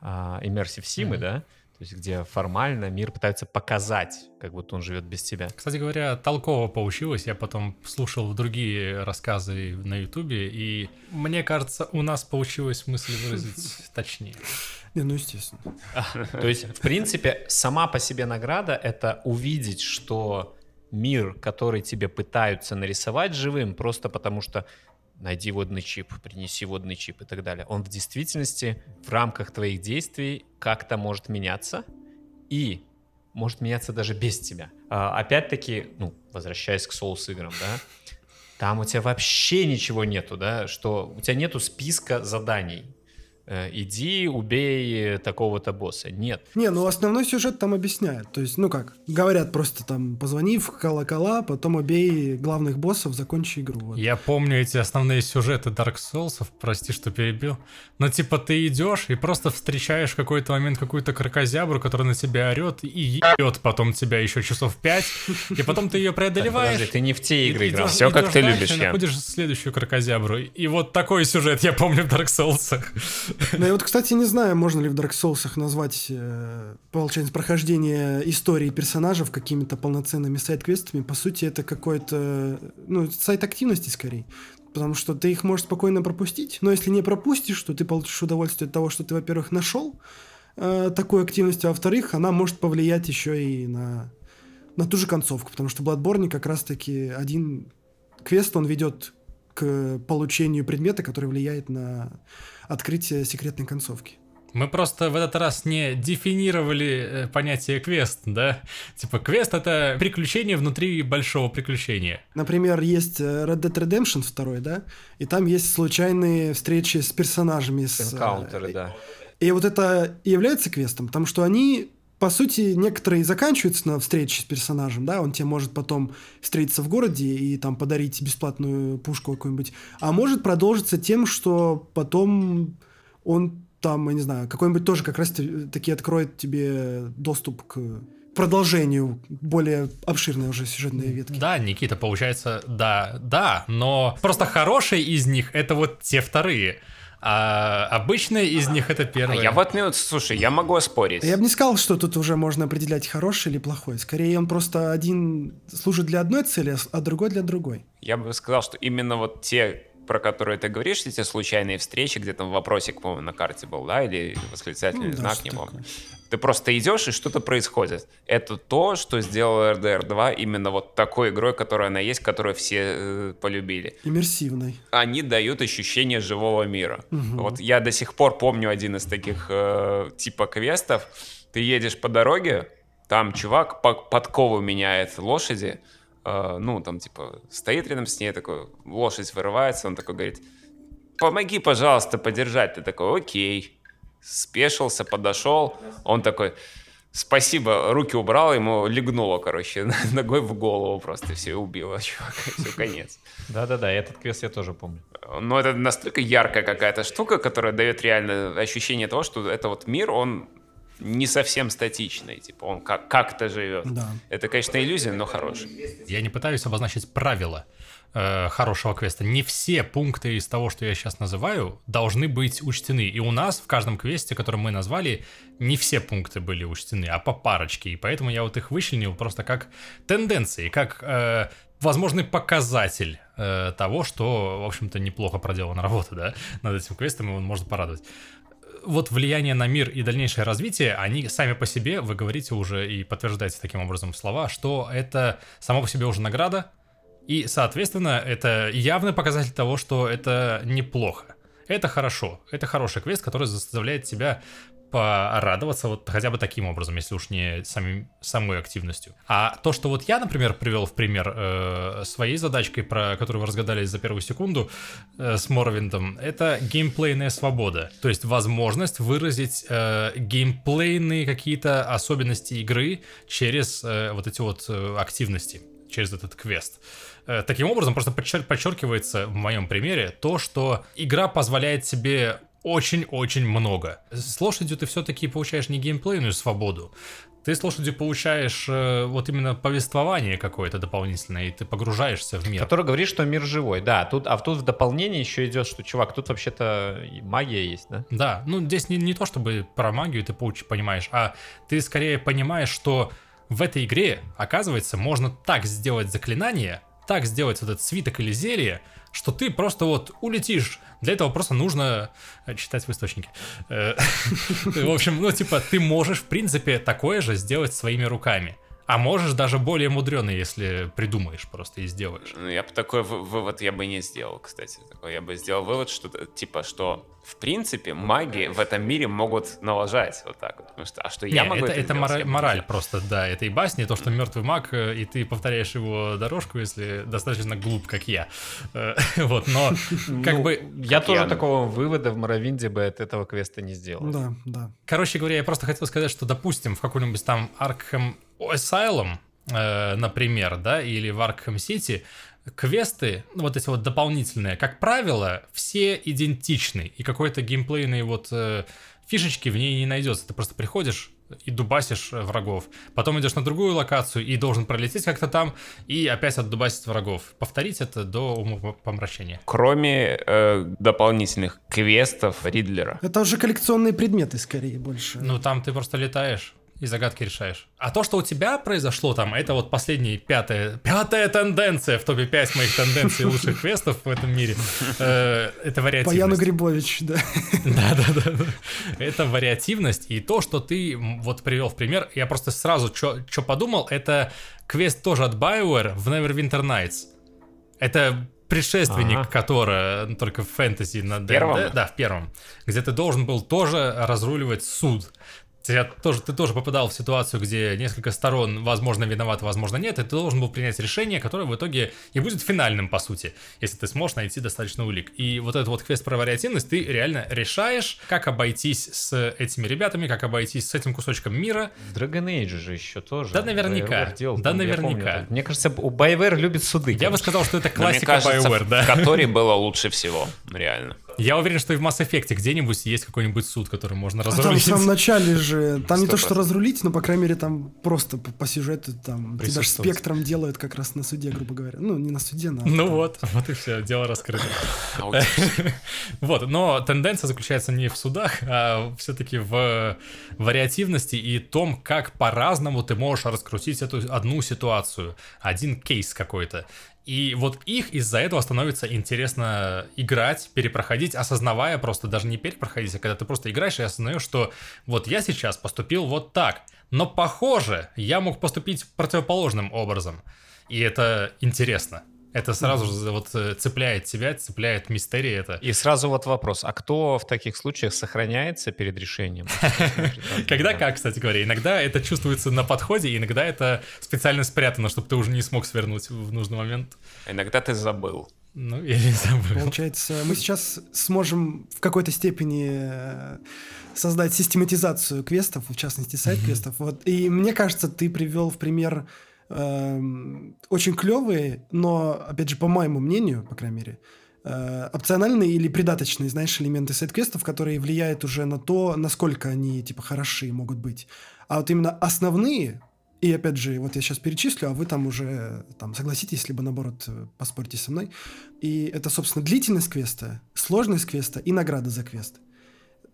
а, Immersive Sim, Мгм. да? То есть где формально мир пытается показать, как будто он живет без тебя. Кстати говоря, толково получилось. Я потом слушал другие рассказы на Ютубе, и мне кажется, у нас получилось мысль выразить [laughs] точнее. Не, ну естественно. То есть, в принципе, сама по себе награда — это увидеть, что мир, который тебе пытаются нарисовать живым, просто потому что найди водный чип, принеси водный чип и так далее, он в действительности в рамках твоих действий как-то может меняться и может меняться даже без тебя. А, опять-таки, ну, возвращаясь к Souls играм, да, там у тебя вообще ничего нету, да, что у тебя нету списка заданий. Э, Иди, убей э, такого-то босса. Нет. Не, ну основной сюжет там объясняют. То есть, ну как, говорят просто там, позвони в колокола, потом убей главных боссов, закончи игру. Вот. Я помню эти основные сюжеты Dark Souls, прости, что перебил. Но типа ты идешь и просто встречаешь в какой-то момент какую-то крокозябру, которая на тебя орет и ебет потом тебя еще часов пять, и потом ты ее преодолеваешь. Подожди, ты не в те игры играл. Всё, как ты любишь, Ян. находишь следующую крокозябру. И вот такой сюжет я помню в Dark Souls. Ну я вот, кстати, не знаю, можно ли в Dark Souls назвать, э, получается, прохождение истории персонажев какими-то полноценными сайт-квестами. По сути, это какой-то, ну, сайт активности скорее. Потому что ты их можешь спокойно пропустить, но если не пропустишь, то ты получишь удовольствие от того, что ты, во-первых, нашел э, такую активность, а во-вторых, она может повлиять еще и на, на ту же концовку, потому что в Bloodborne как раз-таки один квест, он ведет к получению предмета, который влияет на открытие секретной концовки. Мы просто в этот раз не дефинировали э, понятие квест, да? Типа квест это приключение внутри большого приключения. Например, есть э, Red Dead Redemption 2, да, и там есть случайные встречи с персонажами. С, э, Энкаунтеры, да. И вот это и является квестом, потому что они, по сути, некоторые заканчиваются на встрече с персонажем, да, он тебе может потом встретиться в городе и там подарить бесплатную пушку какую-нибудь, а может продолжиться тем, что потом он там, я не знаю, какой-нибудь тоже как раз таки откроет тебе доступ к продолжению более обширной уже сюжетной ветки. Да, Никита, получается, да, да, но просто хорошие из них это вот те вторые. А обычные из них это А первые. я вот, ну, слушай, я могу оспорить. Я бы не сказал, что тут уже можно определять хороший или плохой. Скорее, он просто один служит для одной цели, а другой для другой. Я бы сказал, что именно вот те, про которые ты говоришь, эти случайные встречи, где там вопросик, по-моему, на карте был, да, или восклицательный Ну, знак, не такое. помню. Ты просто идешь, и что-то происходит. Это то, что сделал RDR 2 именно вот такой игрой, которая она есть, которую все э, полюбили. Иммерсивный. Они дают ощущение живого мира. Вот я до сих пор помню один из таких э, типа квестов. Ты едешь по дороге, там чувак по- подкову меняет лошади, ну, там, типа, стоит рядом с ней, такой, лошадь вырывается, он такой говорит, помоги, пожалуйста, подержать. Ты такой, окей. Спешился, подошел, он такой, Спасибо, руки убрал, ему легнуло, короче, [laughs] ногой в голову просто все убило, чувак, все, конец. Да-да-да, этот квест я тоже помню. Но это настолько яркая какая-то штука, которая дает реально ощущение того, что это вот мир, он не совсем статичный, типа он как- как-то живет. Да. Это, конечно, иллюзия, но хорошая. Я не пытаюсь обозначить правила э, хорошего квеста. Не все пункты из того, что я сейчас называю, должны быть учтены. И у нас в каждом квесте, который мы назвали, не все пункты были учтены, а по парочке. И поэтому я вот их вычленил просто как тенденции, как э, возможный показатель э, того, что, в общем-то, неплохо проделана работа, да, над этим квестом, и он может порадовать вот влияние на мир и дальнейшее развитие, они сами по себе, вы говорите уже и подтверждаете таким образом слова, что это само по себе уже награда, и, соответственно, это явный показатель того, что это неплохо. Это хорошо. Это хороший квест, который заставляет тебя порадоваться вот хотя бы таким образом, если уж не самим, самой активностью. А то, что вот я, например, привел в пример э, своей задачкой, про которую вы разгадали за первую секунду э, с Моровиндом, это геймплейная свобода. То есть возможность выразить э, геймплейные какие-то особенности игры через э, вот эти вот э, активности, через этот квест. Э, Таким образом, просто подчер- подчеркивается в моем примере то, что игра позволяет себе очень-очень много. С лошадью ты все-таки получаешь не геймплейную свободу, ты с лошадью получаешь э, вот именно повествование какое-то дополнительное, и ты погружаешься в мир. Который говорит, что мир живой. Да, тут, а тут в дополнение еще идет, что, чувак, тут вообще-то магия есть, да? Да, ну здесь не, не то, чтобы про магию ты получ- понимаешь, а ты скорее понимаешь, что в этой игре, оказывается, можно так сделать заклинание, так сделать вот этот свиток или зелье, что ты просто вот улетишь. Для этого просто нужно э, читать в источнике. Э, [laughs] В общем, ну типа ты можешь, в принципе, такое же сделать своими руками. А можешь даже более мудренный, если придумаешь просто и сделаешь. Ну, Я бы такой вы- вывод я бы не сделал, кстати. Такой я бы сделал вывод, что типа, что в принципе маги в этом мире могут налажать вот так вот. Потому что, а что я Не, могу это, это, это мораль, я мораль просто, да, этой басни, то, что мертвый маг, э, и ты повторяешь его дорожку, если достаточно глуп, как я. Э, [laughs] Вот, но как Ну, бы, Я тоже я. такого вывода в Моровинде бы от этого квеста не сделал. Да, да. короче говоря, я просто хотел сказать, что, допустим, в какой-нибудь там Arkham Asylum, э, например, да, или в Arkham City, квесты, ну, вот эти вот дополнительные, как правило, все идентичны, и какой-то геймплейной вот э, фишечки в ней не найдется. Ты просто приходишь и дубасишь э, врагов. Потом идешь на другую локацию и должен пролететь как-то там и опять отдубасить врагов. Повторить это до умопомрачения. Кроме э, дополнительных квестов Ридлера. Это уже коллекционные предметы, скорее, больше. Ну, там ты просто летаешь и загадки решаешь. А то, что у тебя произошло там, это вот последняя пятая, пятая тенденция в топе 5 моих тенденций лучших квестов в этом мире. Э, Это вариативность. Грибович, да. Да, да, да, да. Это вариативность. И то, что ты вот привел в пример, я просто сразу что подумал, это квест тоже от BioWare в Neverwinter Nights. Это предшественник, Ага. которого ну, только в фэнтези на D&D, Первом? да, в первом, где ты должен был тоже разруливать суд. Тебя тоже, ты тоже попадал в ситуацию, где несколько сторон, возможно, виноваты, возможно, нет, и ты должен был принять решение, которое в итоге и будет финальным, по сути, если ты сможешь найти достаточно улик. И вот этот вот квест про вариативность ты реально решаешь, как обойтись с этими ребятами, как обойтись с этим кусочком мира. В Dragon Age же еще тоже. Да наверняка. BioWare делал, Да помню наверняка. это. Мне кажется, у BioWare любит суды. Я бы сказал, что это классика кажется, BioWare, да. в которой было лучше всего, реально. Я уверен, что и в Mass Effect где-нибудь есть какой-нибудь суд, который можно А там в разрулить. самом начале же, там не то, что 100%. разрулить, но, по крайней мере, там просто по, по сюжету там тебя же спектром делают как раз на суде, грубо говоря. Ну, не на суде, на... Ну вот, вот и все, дело раскрыто. [laughs] Вот, но тенденция заключается не в судах, а все-таки в вариативности и том, как по-разному ты можешь раскрутить эту одну ситуацию, один кейс какой-то. И вот их из-за этого становится интересно играть, перепроходить, осознавая просто, даже не перепроходить, а когда ты просто играешь и осознаешь, что вот я сейчас поступил вот так, но похоже, я мог поступить противоположным образом. И это интересно. Это сразу же вот э, цепляет тебя, цепляет мистерия это. И сразу вот вопрос, а кто в таких случаях сохраняется перед решением? [laughs] Когда как, кстати говоря, иногда это чувствуется на подходе, иногда это специально спрятано, чтобы ты уже не смог свернуть в нужный момент. Иногда ты забыл. Ну, или забыл. Получается, мы сейчас сможем в какой-то степени э, создать систематизацию квестов, в частности, сайт-квестов. Вот. И мне кажется, ты привел в пример эм, очень клевые, но, опять же, по моему мнению, по крайней мере, э, опциональные или придаточные, знаешь, элементы сайт-квестов, которые влияют уже на то, насколько они, типа, хороши могут быть. А вот именно основные, и опять же, вот я сейчас перечислю, а вы там уже там согласитесь, либо наоборот поспорьте со мной. И это, собственно, длительность квеста, сложность квеста и награда за квест.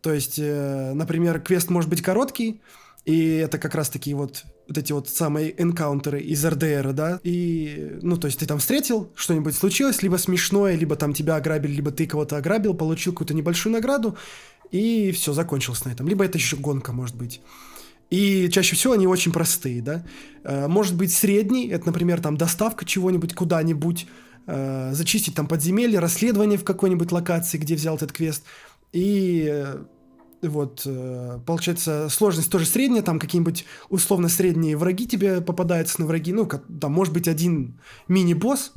То есть, э, например, квест может быть короткий, и это как раз таки вот вот эти вот самые энкаунтеры из РДР, да, и, ну, то есть ты там встретил, что-нибудь случилось, либо смешное, либо там тебя ограбили, либо ты кого-то ограбил, получил какую-то небольшую награду, и все, закончилось на этом. Либо это еще гонка, может быть. И чаще всего они очень простые, да. Э, может быть средний, это, например, там доставка чего-нибудь куда-нибудь, э, зачистить там подземелье, расследование в какой-нибудь локации, где взял этот квест. И э, вот, получается, сложность тоже средняя, там какие-нибудь условно средние враги тебе попадаются на враги, ну, там может быть один мини-босс,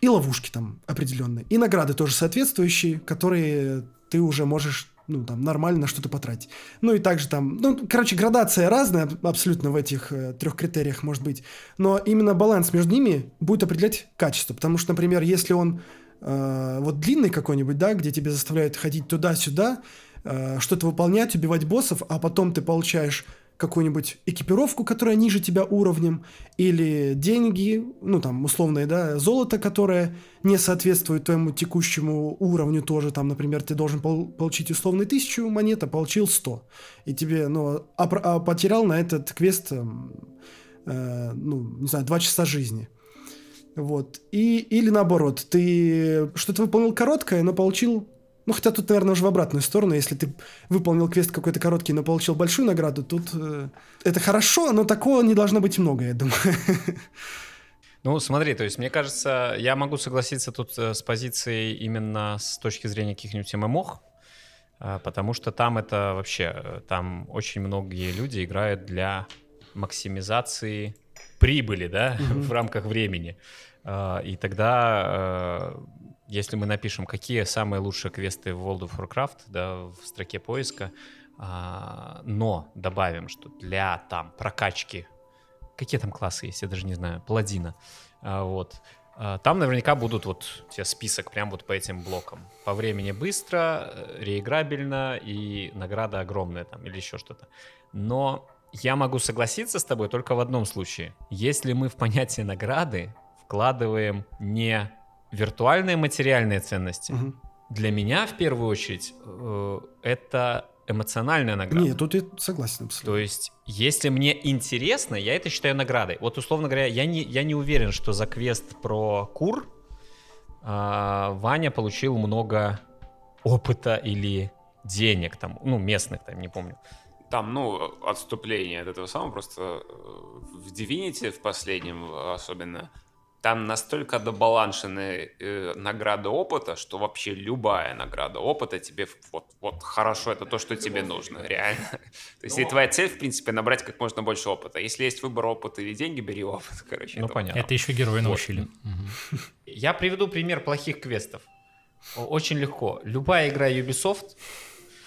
и ловушки там определенные, и награды тоже соответствующие, которые ты уже можешь ну, там, нормально что-то потратить. Ну, и также там, ну, короче, градация разная абсолютно в этих э, трех критериях может быть, но именно баланс между ними будет определять качество, потому что, например, если он э, вот длинный какой-нибудь, да, где тебе заставляют ходить туда-сюда, э, что-то выполнять, убивать боссов, а потом ты получаешь какую-нибудь экипировку, которая ниже тебя уровнем, или деньги, ну там условное, да, золото, которое не соответствует твоему текущему уровню тоже, там, например, ты должен пол- получить условно тысячу монет, а получил 100, и тебе, ну, а, а потерял на этот квест, э, ну, не знаю, два часа жизни. Вот. И, или наоборот, ты что-то выполнил короткое, но получил ну, хотя тут, наверное, уже в обратную сторону. Если ты выполнил квест какой-то короткий, но получил большую награду, тут э, это хорошо, но такого не должно быть много, я думаю. [laughs] Ну, смотри, то есть, мне кажется, я могу согласиться тут э, с позицией именно с точки зрения каких-нибудь ММО, э, потому что там это вообще, э, там очень многие люди играют для максимизации прибыли, да, [laughs] mm-hmm. в рамках времени. И тогда если мы напишем, какие самые лучшие квесты в World of Warcraft, да, в строке поиска, а, но добавим, что для там прокачки, какие там классы есть, я даже не знаю, паладина, а, вот, а, там наверняка будут вот тебе список прям вот по этим блокам. По времени быстро, э, реиграбельно и награда огромная там или еще что-то. Но я могу согласиться с тобой только в одном случае. Если мы в понятие награды вкладываем не виртуальные материальные ценности. Угу. Для меня в первую очередь э, это эмоциональная награда. Нет, тут я согласен абсолютно. То есть, если мне интересно, я это считаю наградой. Вот, условно говоря, я не, я не уверен, что за квест про кур э, Ваня получил много опыта или денег, там, ну, местных, там, не помню. Там, ну, отступление от этого самого, просто э, в Divinity в последнем особенно там настолько добаланшены э, награды опыта, что вообще любая награда опыта тебе вот, вот хорошо, это то, что тебе нужно, реально. [laughs] То есть, и твоя цель, в принципе, набрать как можно больше опыта. Если есть выбор опыта или деньги, бери опыт, [laughs] короче. Ну, понятно. Это еще герои научили. Я приведу пример плохих квестов. Очень легко. Любая игра Ubisoft,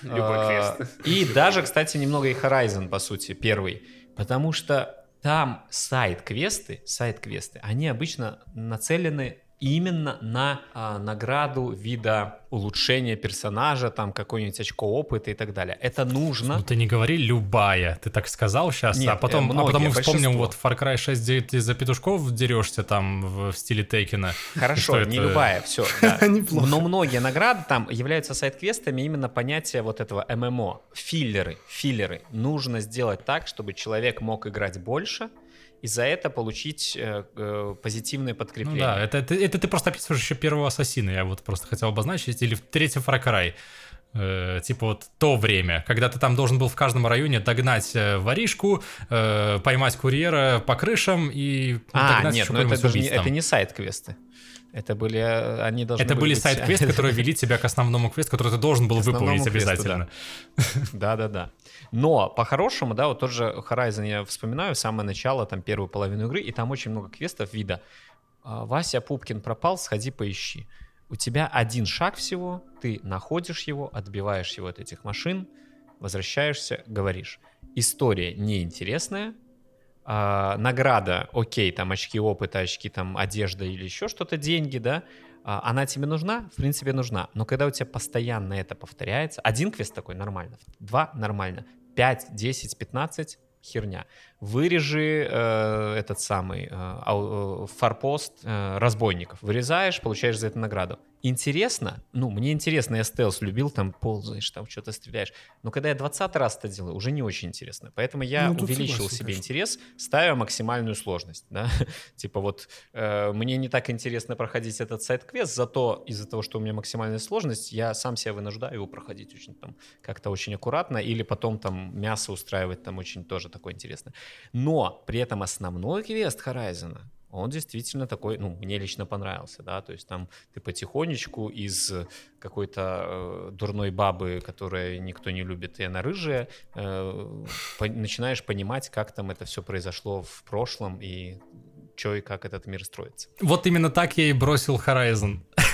Любой а, квест. И даже, кстати, немного и Horizon, по сути, первый. Потому что там сайт-квесты, сайт-квесты, они обычно нацелены именно на а, награду вида улучшения персонажа, там какое-нибудь очко опыта и так далее. Это нужно. Ну ты не говори любая, ты так сказал сейчас, Нет, а потом, многие, а потом мы вспомним вот Far Cry 6, где ты за петушков дерешься там в, в стиле Тейкина. Хорошо, не это... любая, все. Да. [laughs] Но многие награды там являются сайт-квестами именно понятия вот этого ММО. Филлеры, филлеры. Нужно сделать так, чтобы человек мог играть больше, и за это получить э, э, позитивное подкрепление. Ну да, это, это, это ты просто описываешь еще первого ассасина, я вот просто хотел обозначить, или в третьем Far. Э, типа вот то время, когда ты там должен был в каждом районе догнать э, воришку, э, поймать курьера по крышам и а, догнать нет, но ну это, даже не, это не сайт-квесты. Это были, э, они должны Это были сайт-квесты, [laughs] которые вели тебя к основному квесту, который ты должен был выполнить обязательно. [laughs] Да-да-да. Но по-хорошему, да, вот тот же Horizon я вспоминаю, самое начало, там первую половину игры, и там очень много квестов вида. «А, Вася Пупкин пропал, сходи поищи. У тебя один шаг всего, ты находишь его, отбиваешь его от этих машин, возвращаешься, говоришь. История неинтересная, а, награда, окей, там очки опыта, очки там одежда или еще что-то, деньги, да, а, она тебе нужна? В принципе, нужна. Но когда у тебя постоянно это повторяется, один квест такой нормально, два нормально, 5, 10, 15 херня. Вырежи э, этот самый э, э, форпост э, разбойников. Вырезаешь, получаешь за это награду. Интересно? Ну, мне интересно, я стелс любил, там ползаешь, там что-то стреляешь. Но когда я 20 раз это делаю, уже не очень интересно. Поэтому я Ну, увеличил согласен, себе конечно. интерес, ставя максимальную сложность. Да? [laughs] типа вот э, мне не так интересно проходить этот сайт-квест, зато из-за того, что у меня максимальная сложность, я сам себя вынуждаю его проходить очень там как-то очень аккуратно, или потом там мясо устраивать там очень тоже такое интересное. Но при этом основной квест Horizon, он действительно такой, ну, мне лично понравился, да, то есть там ты потихонечку из какой-то э, дурной бабы, которая никто не любит, и она рыжая, э, по- начинаешь понимать, как там это все произошло в прошлом и что и как этот мир строится. Вот именно так я и бросил Horizon. [laughs]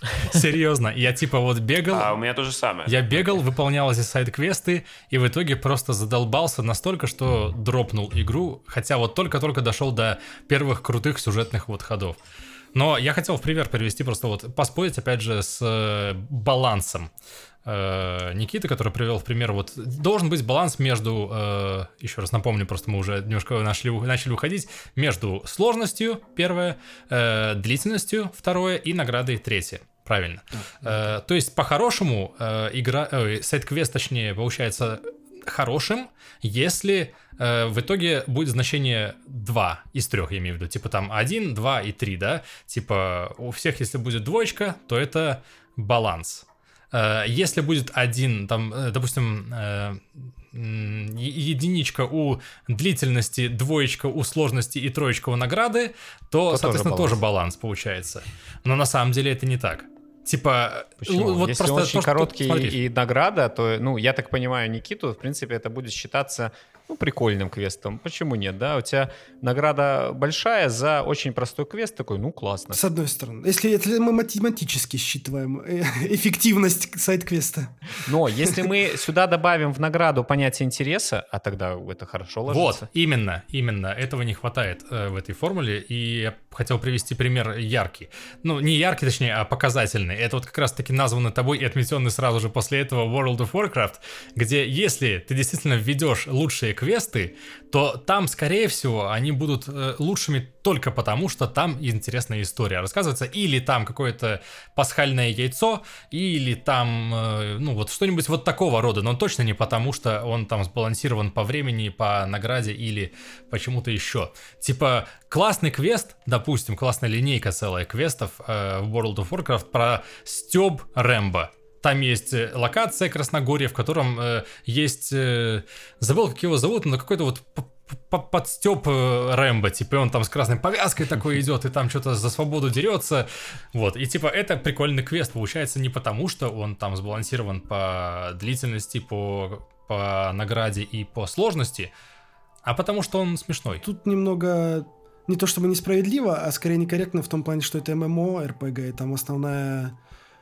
[laughs] Серьезно, я типа вот бегал, А у меня то же самое. Я бегал, выполнял эти сайд-квесты, и в итоге просто задолбался настолько, что дропнул игру, хотя вот только-только дошел до первых крутых сюжетных вот ходов. Но я хотел в пример привести просто вот поспорить, опять же, с э, балансом. Э, Никита, который привел в пример, вот должен быть баланс между, э, еще раз напомню, просто мы уже немножко нашли, начали выходить, между сложностью, первое, э, длительностью, второе, и наградой, третье. Правильно. Э, то есть, по-хорошему, игра, сайт-квест, точнее, получается хорошим, если э, в итоге будет значение 2 из 3, я имею в виду. Типа там 1, 2 и 3, да? Типа у всех, если будет двоечка, то это баланс. Э, если будет один, там, э, допустим, э, единичка у длительности, двоечка у сложности и троечка у награды, то, То соответственно, тоже тоже баланс получается. Но на самом деле это не так. Типа, Почему? л- вот Если просто он то, очень что- короткий смотри. и награда, то, ну, я так понимаю Никиту, в принципе, это будет считаться, ну, прикольным квестом. Почему нет, да? У тебя награда большая за очень простой квест, такой, ну, классно. С одной стороны. Если, если мы математически считываем э, [laughs] эффективность сайт-квеста. Но если мы сюда добавим в награду понятие интереса, а тогда это хорошо ложится. Вот, именно, именно, этого не хватает э, в этой формуле, и я хотел привести пример яркий. Ну, не яркий, точнее, а показательный. Это вот как раз-таки названный тобой и отметенный сразу же после этого World of Warcraft, где если ты действительно введешь лучшие квесты, то там, скорее всего, они будут э, лучшими только потому, что там интересная история рассказывается, или там какое-то пасхальное яйцо, или там, э, ну, вот что-нибудь вот такого рода, но точно не потому, что он там сбалансирован по времени, по награде или почему-то еще. Типа, классный квест, допустим, классная линейка целая квестов э, в World of Warcraft про Стёб Рэмбо. Там есть э, локация Красногорье, в котором э, есть... э, забыл, как его зовут, но какой-то вот подстеп э, Рэмбо, типа, он там с красной повязкой такой [laughs] идет, и там что-то за свободу дерется, вот, и типа это прикольный квест, получается не потому, что он там сбалансирован по длительности, по, по награде и по сложности, а потому что он смешной. Тут немного не то чтобы несправедливо, а скорее некорректно в том плане, что это ММО, РПГ, и там основная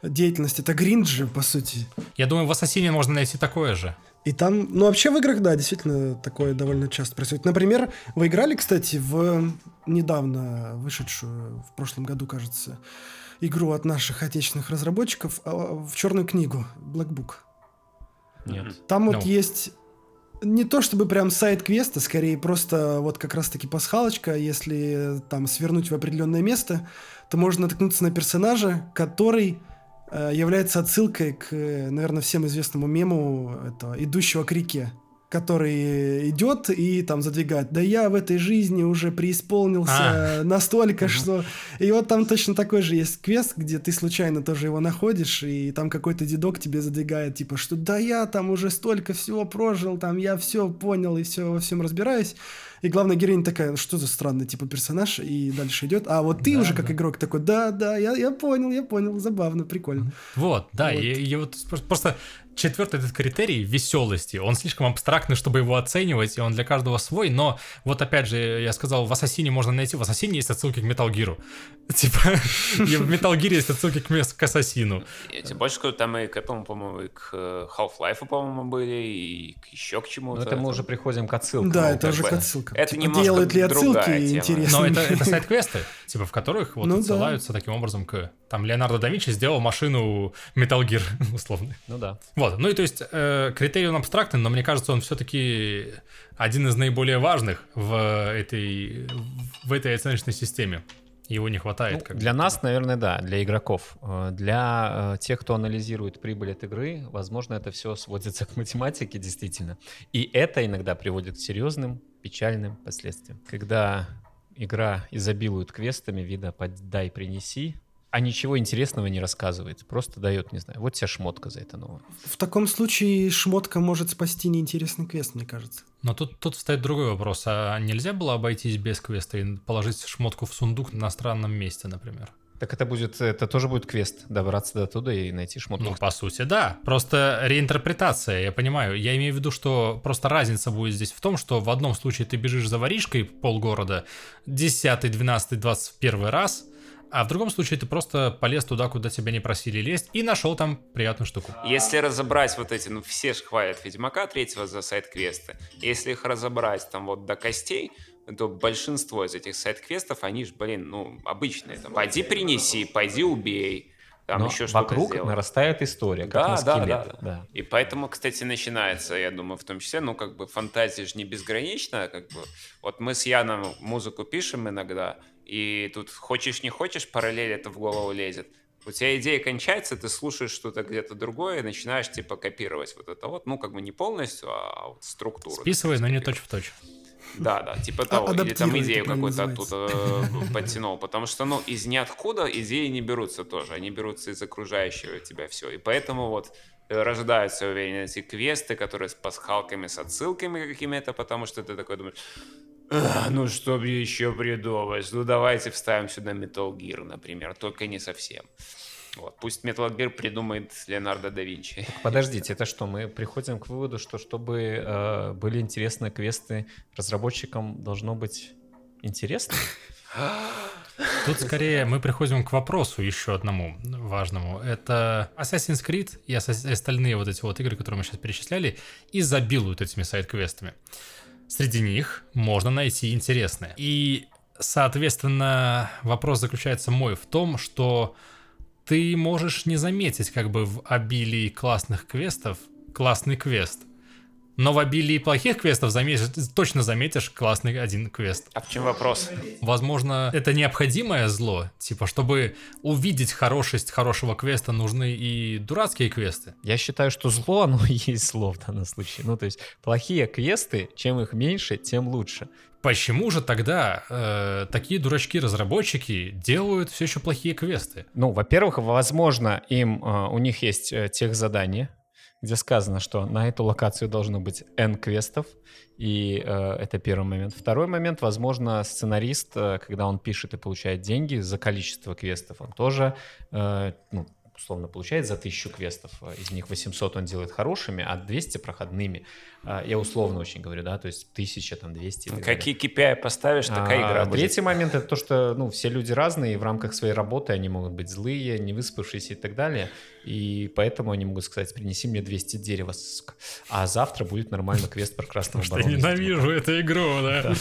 деятельность это гринджи, по сути. Я думаю, в Ассасине можно найти такое же. И там, ну вообще в играх, да, действительно такое довольно часто происходит. Например, вы играли, кстати, в недавно вышедшую, в прошлом году, кажется, игру от наших отечественных разработчиков а, в черную книгу Black Book. Нет. Там вот Ну. есть не то чтобы прям сайт-квест, а скорее просто вот как раз-таки пасхалочка. Если там свернуть в определенное место, то можно наткнуться на персонажа, который является отсылкой к, э, наверное, всем известному мему этого идущего к реке который идет и там задвигает. Да я в этой жизни уже преисполнился А. настолько, что... И вот там точно такой же есть квест, где ты случайно тоже его находишь, и там какой-то дедок тебе задвигает, типа, что да я там уже столько всего прожил, там я все понял и все во всем разбираюсь. И главная героиня такая, «Ну, что за странный типа персонаж, и дальше идет. А вот ты Да, уже как да. игрок такой, да, да, я, я понял, я понял, забавно, прикольно. Вот, да, Вот. И, и вот просто четвертый этот критерий веселости, он слишком абстрактный, чтобы его оценивать, и он для каждого свой, но вот опять же, я сказал, в Ассасине можно найти, в Ассасине есть отсылки к Metal [laughs] Gear. Типа, и в Metal Gear есть отсылки к, к Ассасину. Я тебе больше скажу, там и к этому, по-моему, и к э, Half-Life, по-моему, были, и к еще к чему-то. Но это мы уже приходим к отсылкам. Да, Ну, это уже к отсылкам. Это Типа, делают ли отсылки тема. интересно? Но это, это сайт-квесты, типа, в которых вот Ну да. отсылаются таким образом к... Там Леонардо да Винчи сделал машину Metal Gear, [laughs] условно. Ну да. Вот, ну и то есть э, критерий он абстрактный, но мне кажется, он все-таки один из наиболее важных в этой, в этой оценочной системе. Его не хватает. Ну, как для нас, наверное, да, для игроков. Э, Для э, тех, кто анализирует прибыль от игры, возможно, это все сводится к математике, действительно. И это иногда приводит к серьезным, печальным последствиям. Когда игра изобилует квестами вида «подай, принеси», а ничего интересного не рассказывает. Просто дает, не знаю, вот тебе шмотка за это новое. В таком случае шмотка может спасти неинтересный квест, мне кажется. Но тут, тут встает другой вопрос. А нельзя было обойтись без квеста и положить шмотку в сундук на странном месте, например? Так это будет, это тоже будет квест, добраться до туда и найти шмотку. Ну, по сути, да. Просто реинтерпретация, я понимаю. Я имею в виду, что просто разница будет здесь в том, что в одном случае ты бежишь за воришкой полгорода, 10, 12, 21 раз, а в другом случае ты просто полез туда, куда тебя не просили лезть, и нашел там приятную штуку. Если разобрать вот эти, ну все же хвалят Ведьмака третьего за сайт-квесты. Если их разобрать там вот до костей, то большинство из этих сайт-квестов, они же, блин, ну, обычные. Там, пойди принеси, пойди убей. Там Но еще что-то вокруг сделай. нарастает история, как Да, на да, скелет. да, да. да. И поэтому, кстати, начинается, я думаю, в том числе, ну, как бы фантазия же не безгранична, как бы. Вот мы с Яном музыку пишем иногда, и тут хочешь не хочешь, параллель это в голову лезет. У тебя идея кончается, ты слушаешь что-то где-то другое и начинаешь, типа, копировать вот это вот, ну, как бы не полностью, а вот структуру. Списывай, но не точь в точь. Да, да, типа того. Или там идею какую-то оттуда э, подтянул. Потому что, ну, из ниоткуда идеи не берутся тоже. Они берутся из окружающего тебя все. И поэтому вот э, рождаются, уверен, эти квесты, которые с пасхалками, с отсылками какими-то, потому что ты такой думаешь, «Ах, ну что мне еще придумать? Ну давайте вставим сюда Metal Gear, например, только не совсем. Вот. Пусть Metal Gear придумает Леонардо да Винчи. Подождите, это что, мы приходим к выводу, что чтобы э, были интересные квесты, разработчикам должно быть интересно? Тут скорее мы приходим к вопросу еще одному важному. Это Assassin's Creed и остальные вот эти вот игры, которые мы сейчас перечисляли, изобилуют этими сайт-квестами. Среди них можно найти интересное. И, соответственно, вопрос заключается мой в том, что ты можешь не заметить как бы в обилии классных квестов классный квест. Но в обилии плохих квестов заметишь, точно заметишь классный один квест. А в чем вопрос? Возможно, это необходимое зло. Типа, чтобы увидеть хорошесть хорошего квеста, нужны и дурацкие квесты. Я считаю, что зло, [laughs] оно и есть зло в данном случае. Ну, то есть плохие квесты, чем их меньше, тем лучше. Почему же тогда э, такие дурачки-разработчики делают все еще плохие квесты? Ну, во-первых, возможно, им, э, у них есть э, тех задания, где сказано, что на эту локацию должно быть N квестов, и э, это первый момент. Второй момент, возможно, сценарист, э, когда он пишет и получает деньги за количество квестов, он тоже, э, ну, условно, получает за тысячу квестов, э, из них 800 он делает хорошими, а 200 проходными. Э, Я условно очень говорю, да, то есть 1000, там, 200. и так далее. Какие KPI поставишь, такая А, игра будет. Третий момент это то, что ну, все люди разные, и в рамках своей работы они могут быть злые, не выспавшиеся и так далее. И поэтому они могут сказать: принеси мне 200 дерева, сука». а завтра будет нормальный квест про красного Я барона. ненавижу эту игру, да.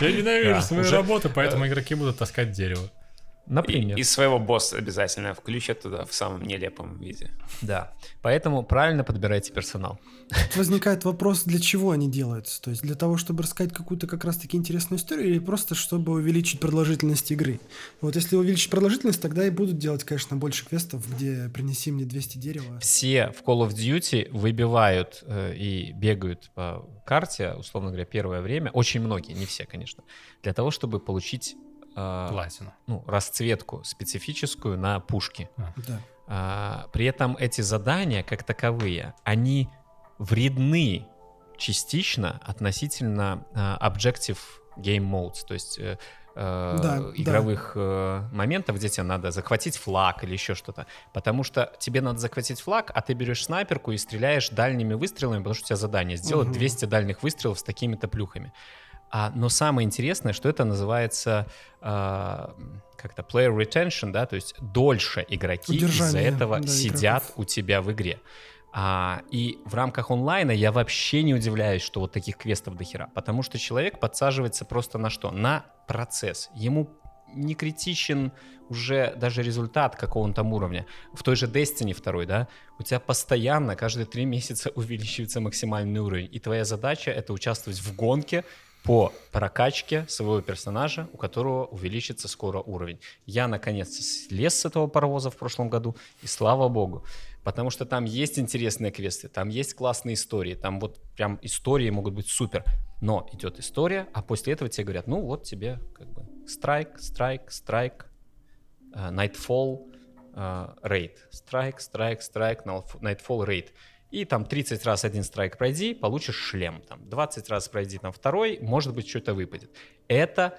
Я ненавижу свою работу, поэтому игроки будут таскать дерево. Например. И, и своего босса обязательно включат туда в самом нелепом виде. Да. Поэтому правильно подбирайте персонал. Тут возникает вопрос, для чего они делаются. То есть для того, чтобы рассказать какую-то как раз-таки интересную историю, или просто чтобы увеличить продолжительность игры. Вот если увеличить продолжительность, тогда и будут делать, конечно, больше квестов, где принеси мне 200 дерева. Все в Call of Duty выбивают э, и бегают по карте, условно говоря, первое время. Очень многие, не все, конечно, для того, чтобы получить э, Платину. ну, расцветку специфическую на пушки. Да. А, при этом эти задания, как таковые, они вредны частично относительно а, Objective Game Modes. То есть э, э, Да, да. игровых э, моментов, где тебе надо захватить флаг или еще что-то. Потому что тебе надо захватить флаг, а ты берешь снайперку и стреляешь дальними выстрелами, потому что у тебя задание сделать Мгм. 200 дальних выстрелов с такими-то плюхами. А, но самое интересное, что это называется а, как-то player retention, да, то есть дольше игроки из-за этого да, сидят игроков. у тебя в игре. А, и в рамках онлайна я вообще не удивляюсь, что вот таких квестов до хера, потому что человек подсаживается просто на что? На процесс. Ему не критичен уже даже результат какого он там уровня. В той же Destiny 2, да, у тебя постоянно каждые три [laughs] месяца увеличивается максимальный уровень, и твоя задача — это участвовать в гонке по прокачке своего персонажа, у которого увеличится скоро уровень. Я, наконец-то, слез с этого паровоза в прошлом году, и слава богу. Потому что там есть интересные квесты, там есть классные истории, там вот прям истории могут быть супер. Но идет история, а после этого тебе говорят, ну вот тебе как бы страйк, страйк, страйк, э, Nightfall, э, рейд. Страйк, страйк, страйк, Nightfall, рейд. И там 30 раз один страйк пройди, получишь шлем. Там 20 раз пройди там второй, может быть, что-то выпадет. Это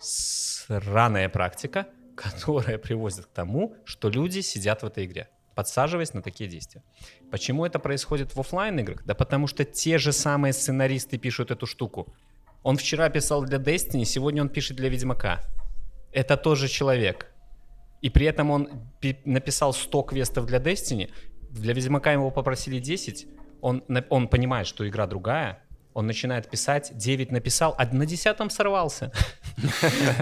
сраная практика, [laughs] которая приводит к тому, что люди сидят в этой игре, подсаживаясь на такие действия. Почему это происходит в оффлайн играх? Да потому что те же самые сценаристы пишут эту штуку. Он вчера писал для Destiny, сегодня он пишет для Ведьмака. Это тот же человек. И при этом он пи- написал 100 квестов для Destiny, для Ведьмака его попросили 10, он, он понимает, что игра другая, он начинает писать, 9 написал, а на 10 сорвался. [laughs] Ну,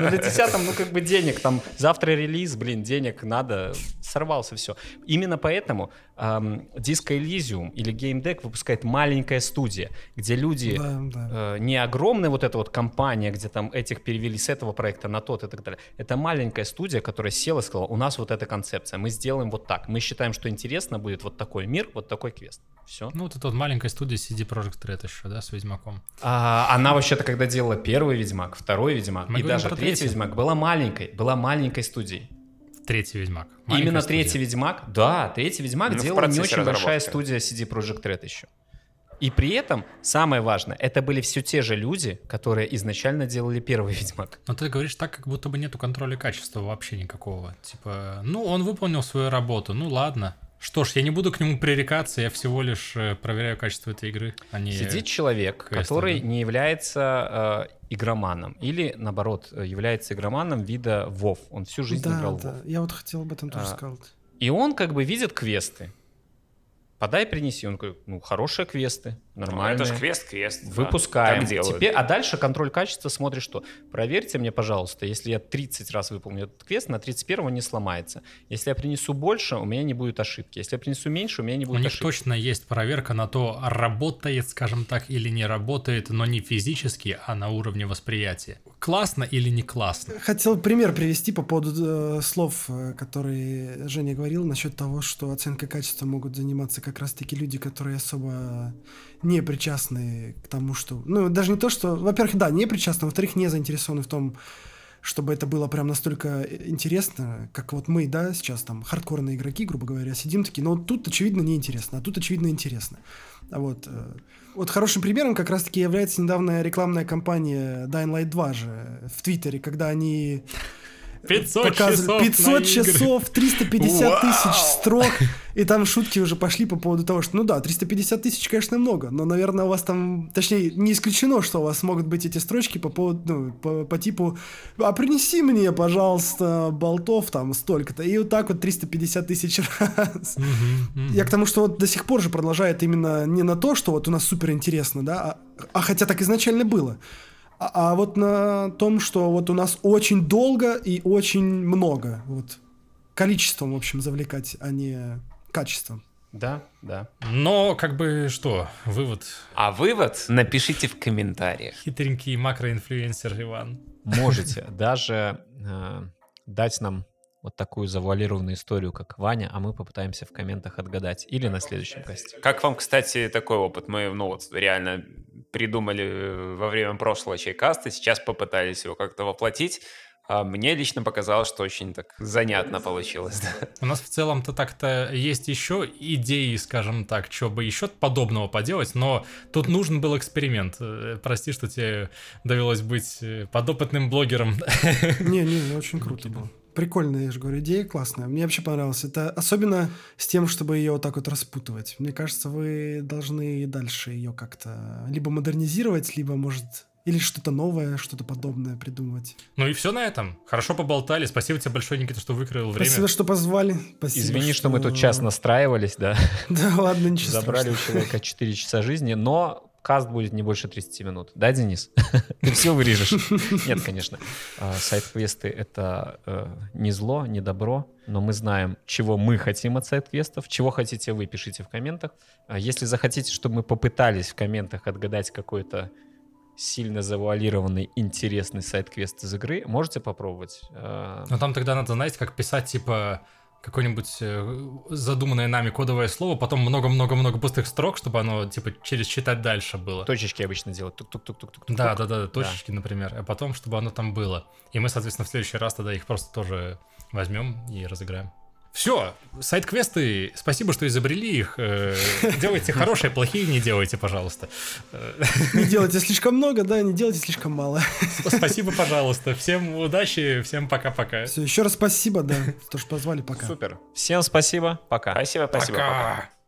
На 10 ну как бы денег, там завтра релиз, блин, денег надо, сорвался все. Именно поэтому эм, Disco Elysium или Game Deck выпускает маленькая студия, где люди Да, да. э, не огромная вот эта вот компания, где там этих перевели с этого проекта на тот и так далее. Это маленькая студия, которая села и сказала, у нас вот эта концепция, мы сделаем вот так. Мы считаем, что интересно будет вот такой мир, вот такой квест. Все. Ну, вот эта вот маленькая студия CD Projekt Red еще, да, с Ведьмаком. А, она вообще-то, когда делала первый Ведьмак, второй Ведьмак Мы и даже третий третий. Ведьмак, была маленькой, была маленькой студией. Третий Ведьмак. Именно Маленькая третий студия. Ведьмак, да, третий Ведьмак Ну, делала не очень большая студия CD Projekt Red еще. И при этом, самое важное, это были все те же люди, которые изначально делали первый Ведьмак. Но ты говоришь так, как будто бы нету контроля качества вообще никакого. Типа, ну, он выполнил свою работу, ну ладно. Что ж, я не буду к нему пререкаться, я всего лишь э, проверяю качество этой игры, а не... Сидит человек, квесты, который да. не является э, игроманом, или наоборот, является игроманом вида WoW. Он всю жизнь Да, играл в да. WoW. Я вот хотел об этом тоже А, сказать. И он как бы видит квесты. Подай, принеси. Он говорит, ну, хорошие квесты, Ну, нормальные. это ж квест, квест. да. Выпускаем. Так делают. Теперь, а дальше контроль качества смотришь что? Проверьте мне, пожалуйста, если я 30 раз выполню этот квест, на 31 он не сломается. Если я принесу больше, у меня не будет ошибки. Если я принесу меньше, у меня не У будет них ошибки. точно есть проверка на то, работает, скажем так, или не работает, но не физически, а на уровне восприятия. Классно или не классно? Хотел пример привести по поводу э, слов, э, которые Женя говорил насчет того, что оценкой качества могут заниматься как раз-таки люди, которые особо не причастны к тому, что... Ну, даже не то, что... Во-первых, да, не причастны, во-вторых, не заинтересованы в том, чтобы это было прям настолько интересно, как вот мы, да, сейчас там хардкорные игроки, грубо говоря, сидим такие, но вот тут очевидно неинтересно, а тут очевидно интересно. А вот, э, вот хорошим примером как раз-таки является недавняя рекламная кампания Dying Light 2 же в Твиттере, когда они 500 показывали часов на 500 игры. часов, 350 тысяч строк, и там шутки уже пошли по поводу того, что, ну да, 350 тысяч, конечно, много, но, наверное, у вас там, точнее, не исключено, что у вас могут быть эти строчки по поводу, ну, по, по типу, а принеси мне, пожалуйста, болтов там столько-то, и вот так вот 350 тысяч раз. Мгм, мгм. Я к тому, что вот до сих пор же продолжает именно не на то, что вот у нас супер интересно, да, а, а хотя так изначально было, а, а вот на том, что вот у нас очень долго и очень много, вот количеством, в общем, завлекать, а не качеством. Да, да. Но, как бы, что, вывод. А вывод напишите в комментариях. Хитренький макроинфлюенсер Иван. Можете даже э, дать нам вот такую завуалированную историю, как Ваня, а мы попытаемся в комментах отгадать. Или на следующем касте. Как вам, кстати, такой опыт? Мы, ну вот, реально придумали э, во время прошлого чайкаста, сейчас попытались его как-то воплотить. А мне лично показалось, что очень так занятно получилось. да. У нас в целом-то так-то есть еще идеи, скажем так, что бы еще подобного поделать, но тут нужен был эксперимент. Э, Прости, что тебе довелось быть э, подопытным блогером. Не-не, очень круто было. Прикольная, я же говорю, идея классная. Мне вообще понравилось. Это особенно с тем, чтобы ее вот так вот распутывать. Мне кажется, вы должны и дальше ее как-то либо модернизировать, либо, может, или что-то новое, что-то подобное придумывать. Ну и все на этом. Хорошо поболтали. Спасибо тебе большое, Никита, что выкроил время. Спасибо, что позвали. Спасибо, Извини, что мы тут час настраивались, да. [laughs] Да ладно, ничего Забрали у человека 4 часа жизни, но каст будет не больше 30 минут. Да, Денис? [laughs] Ты все вырежешь. [laughs] Нет, конечно. А, Сайт-квесты — это э, не зло, не добро, но мы знаем, чего мы хотим от сайт-квестов, чего хотите вы, пишите в комментах. А Если захотите, чтобы мы попытались в комментах отгадать какой-то сильно завуалированный, интересный сайт-квест из игры, можете попробовать. А, Но там тогда надо, знаете, как писать, типа, какое-нибудь э, задуманное нами кодовое слово, потом много-много-много пустых строк, чтобы оно, типа, через читать дальше было. Точечки обычно делают. Тук-тук-тук-тук-тук. Да, да, да, точечки, например, а потом, чтобы оно там было. И мы, соответственно, в следующий раз тогда их просто тоже возьмем и разыграем. Все, сайт-квесты, спасибо, что изобрели их. Э, Делайте [laughs] хорошие, плохие не делайте, пожалуйста. Э, Не делайте слишком много, да, не делайте слишком мало. Спасибо, пожалуйста. Всем удачи, всем пока-пока. Все, еще раз спасибо, да, то, что позвали, пока. Супер. Всем спасибо. Пока. Спасибо, спасибо. пока. Пока.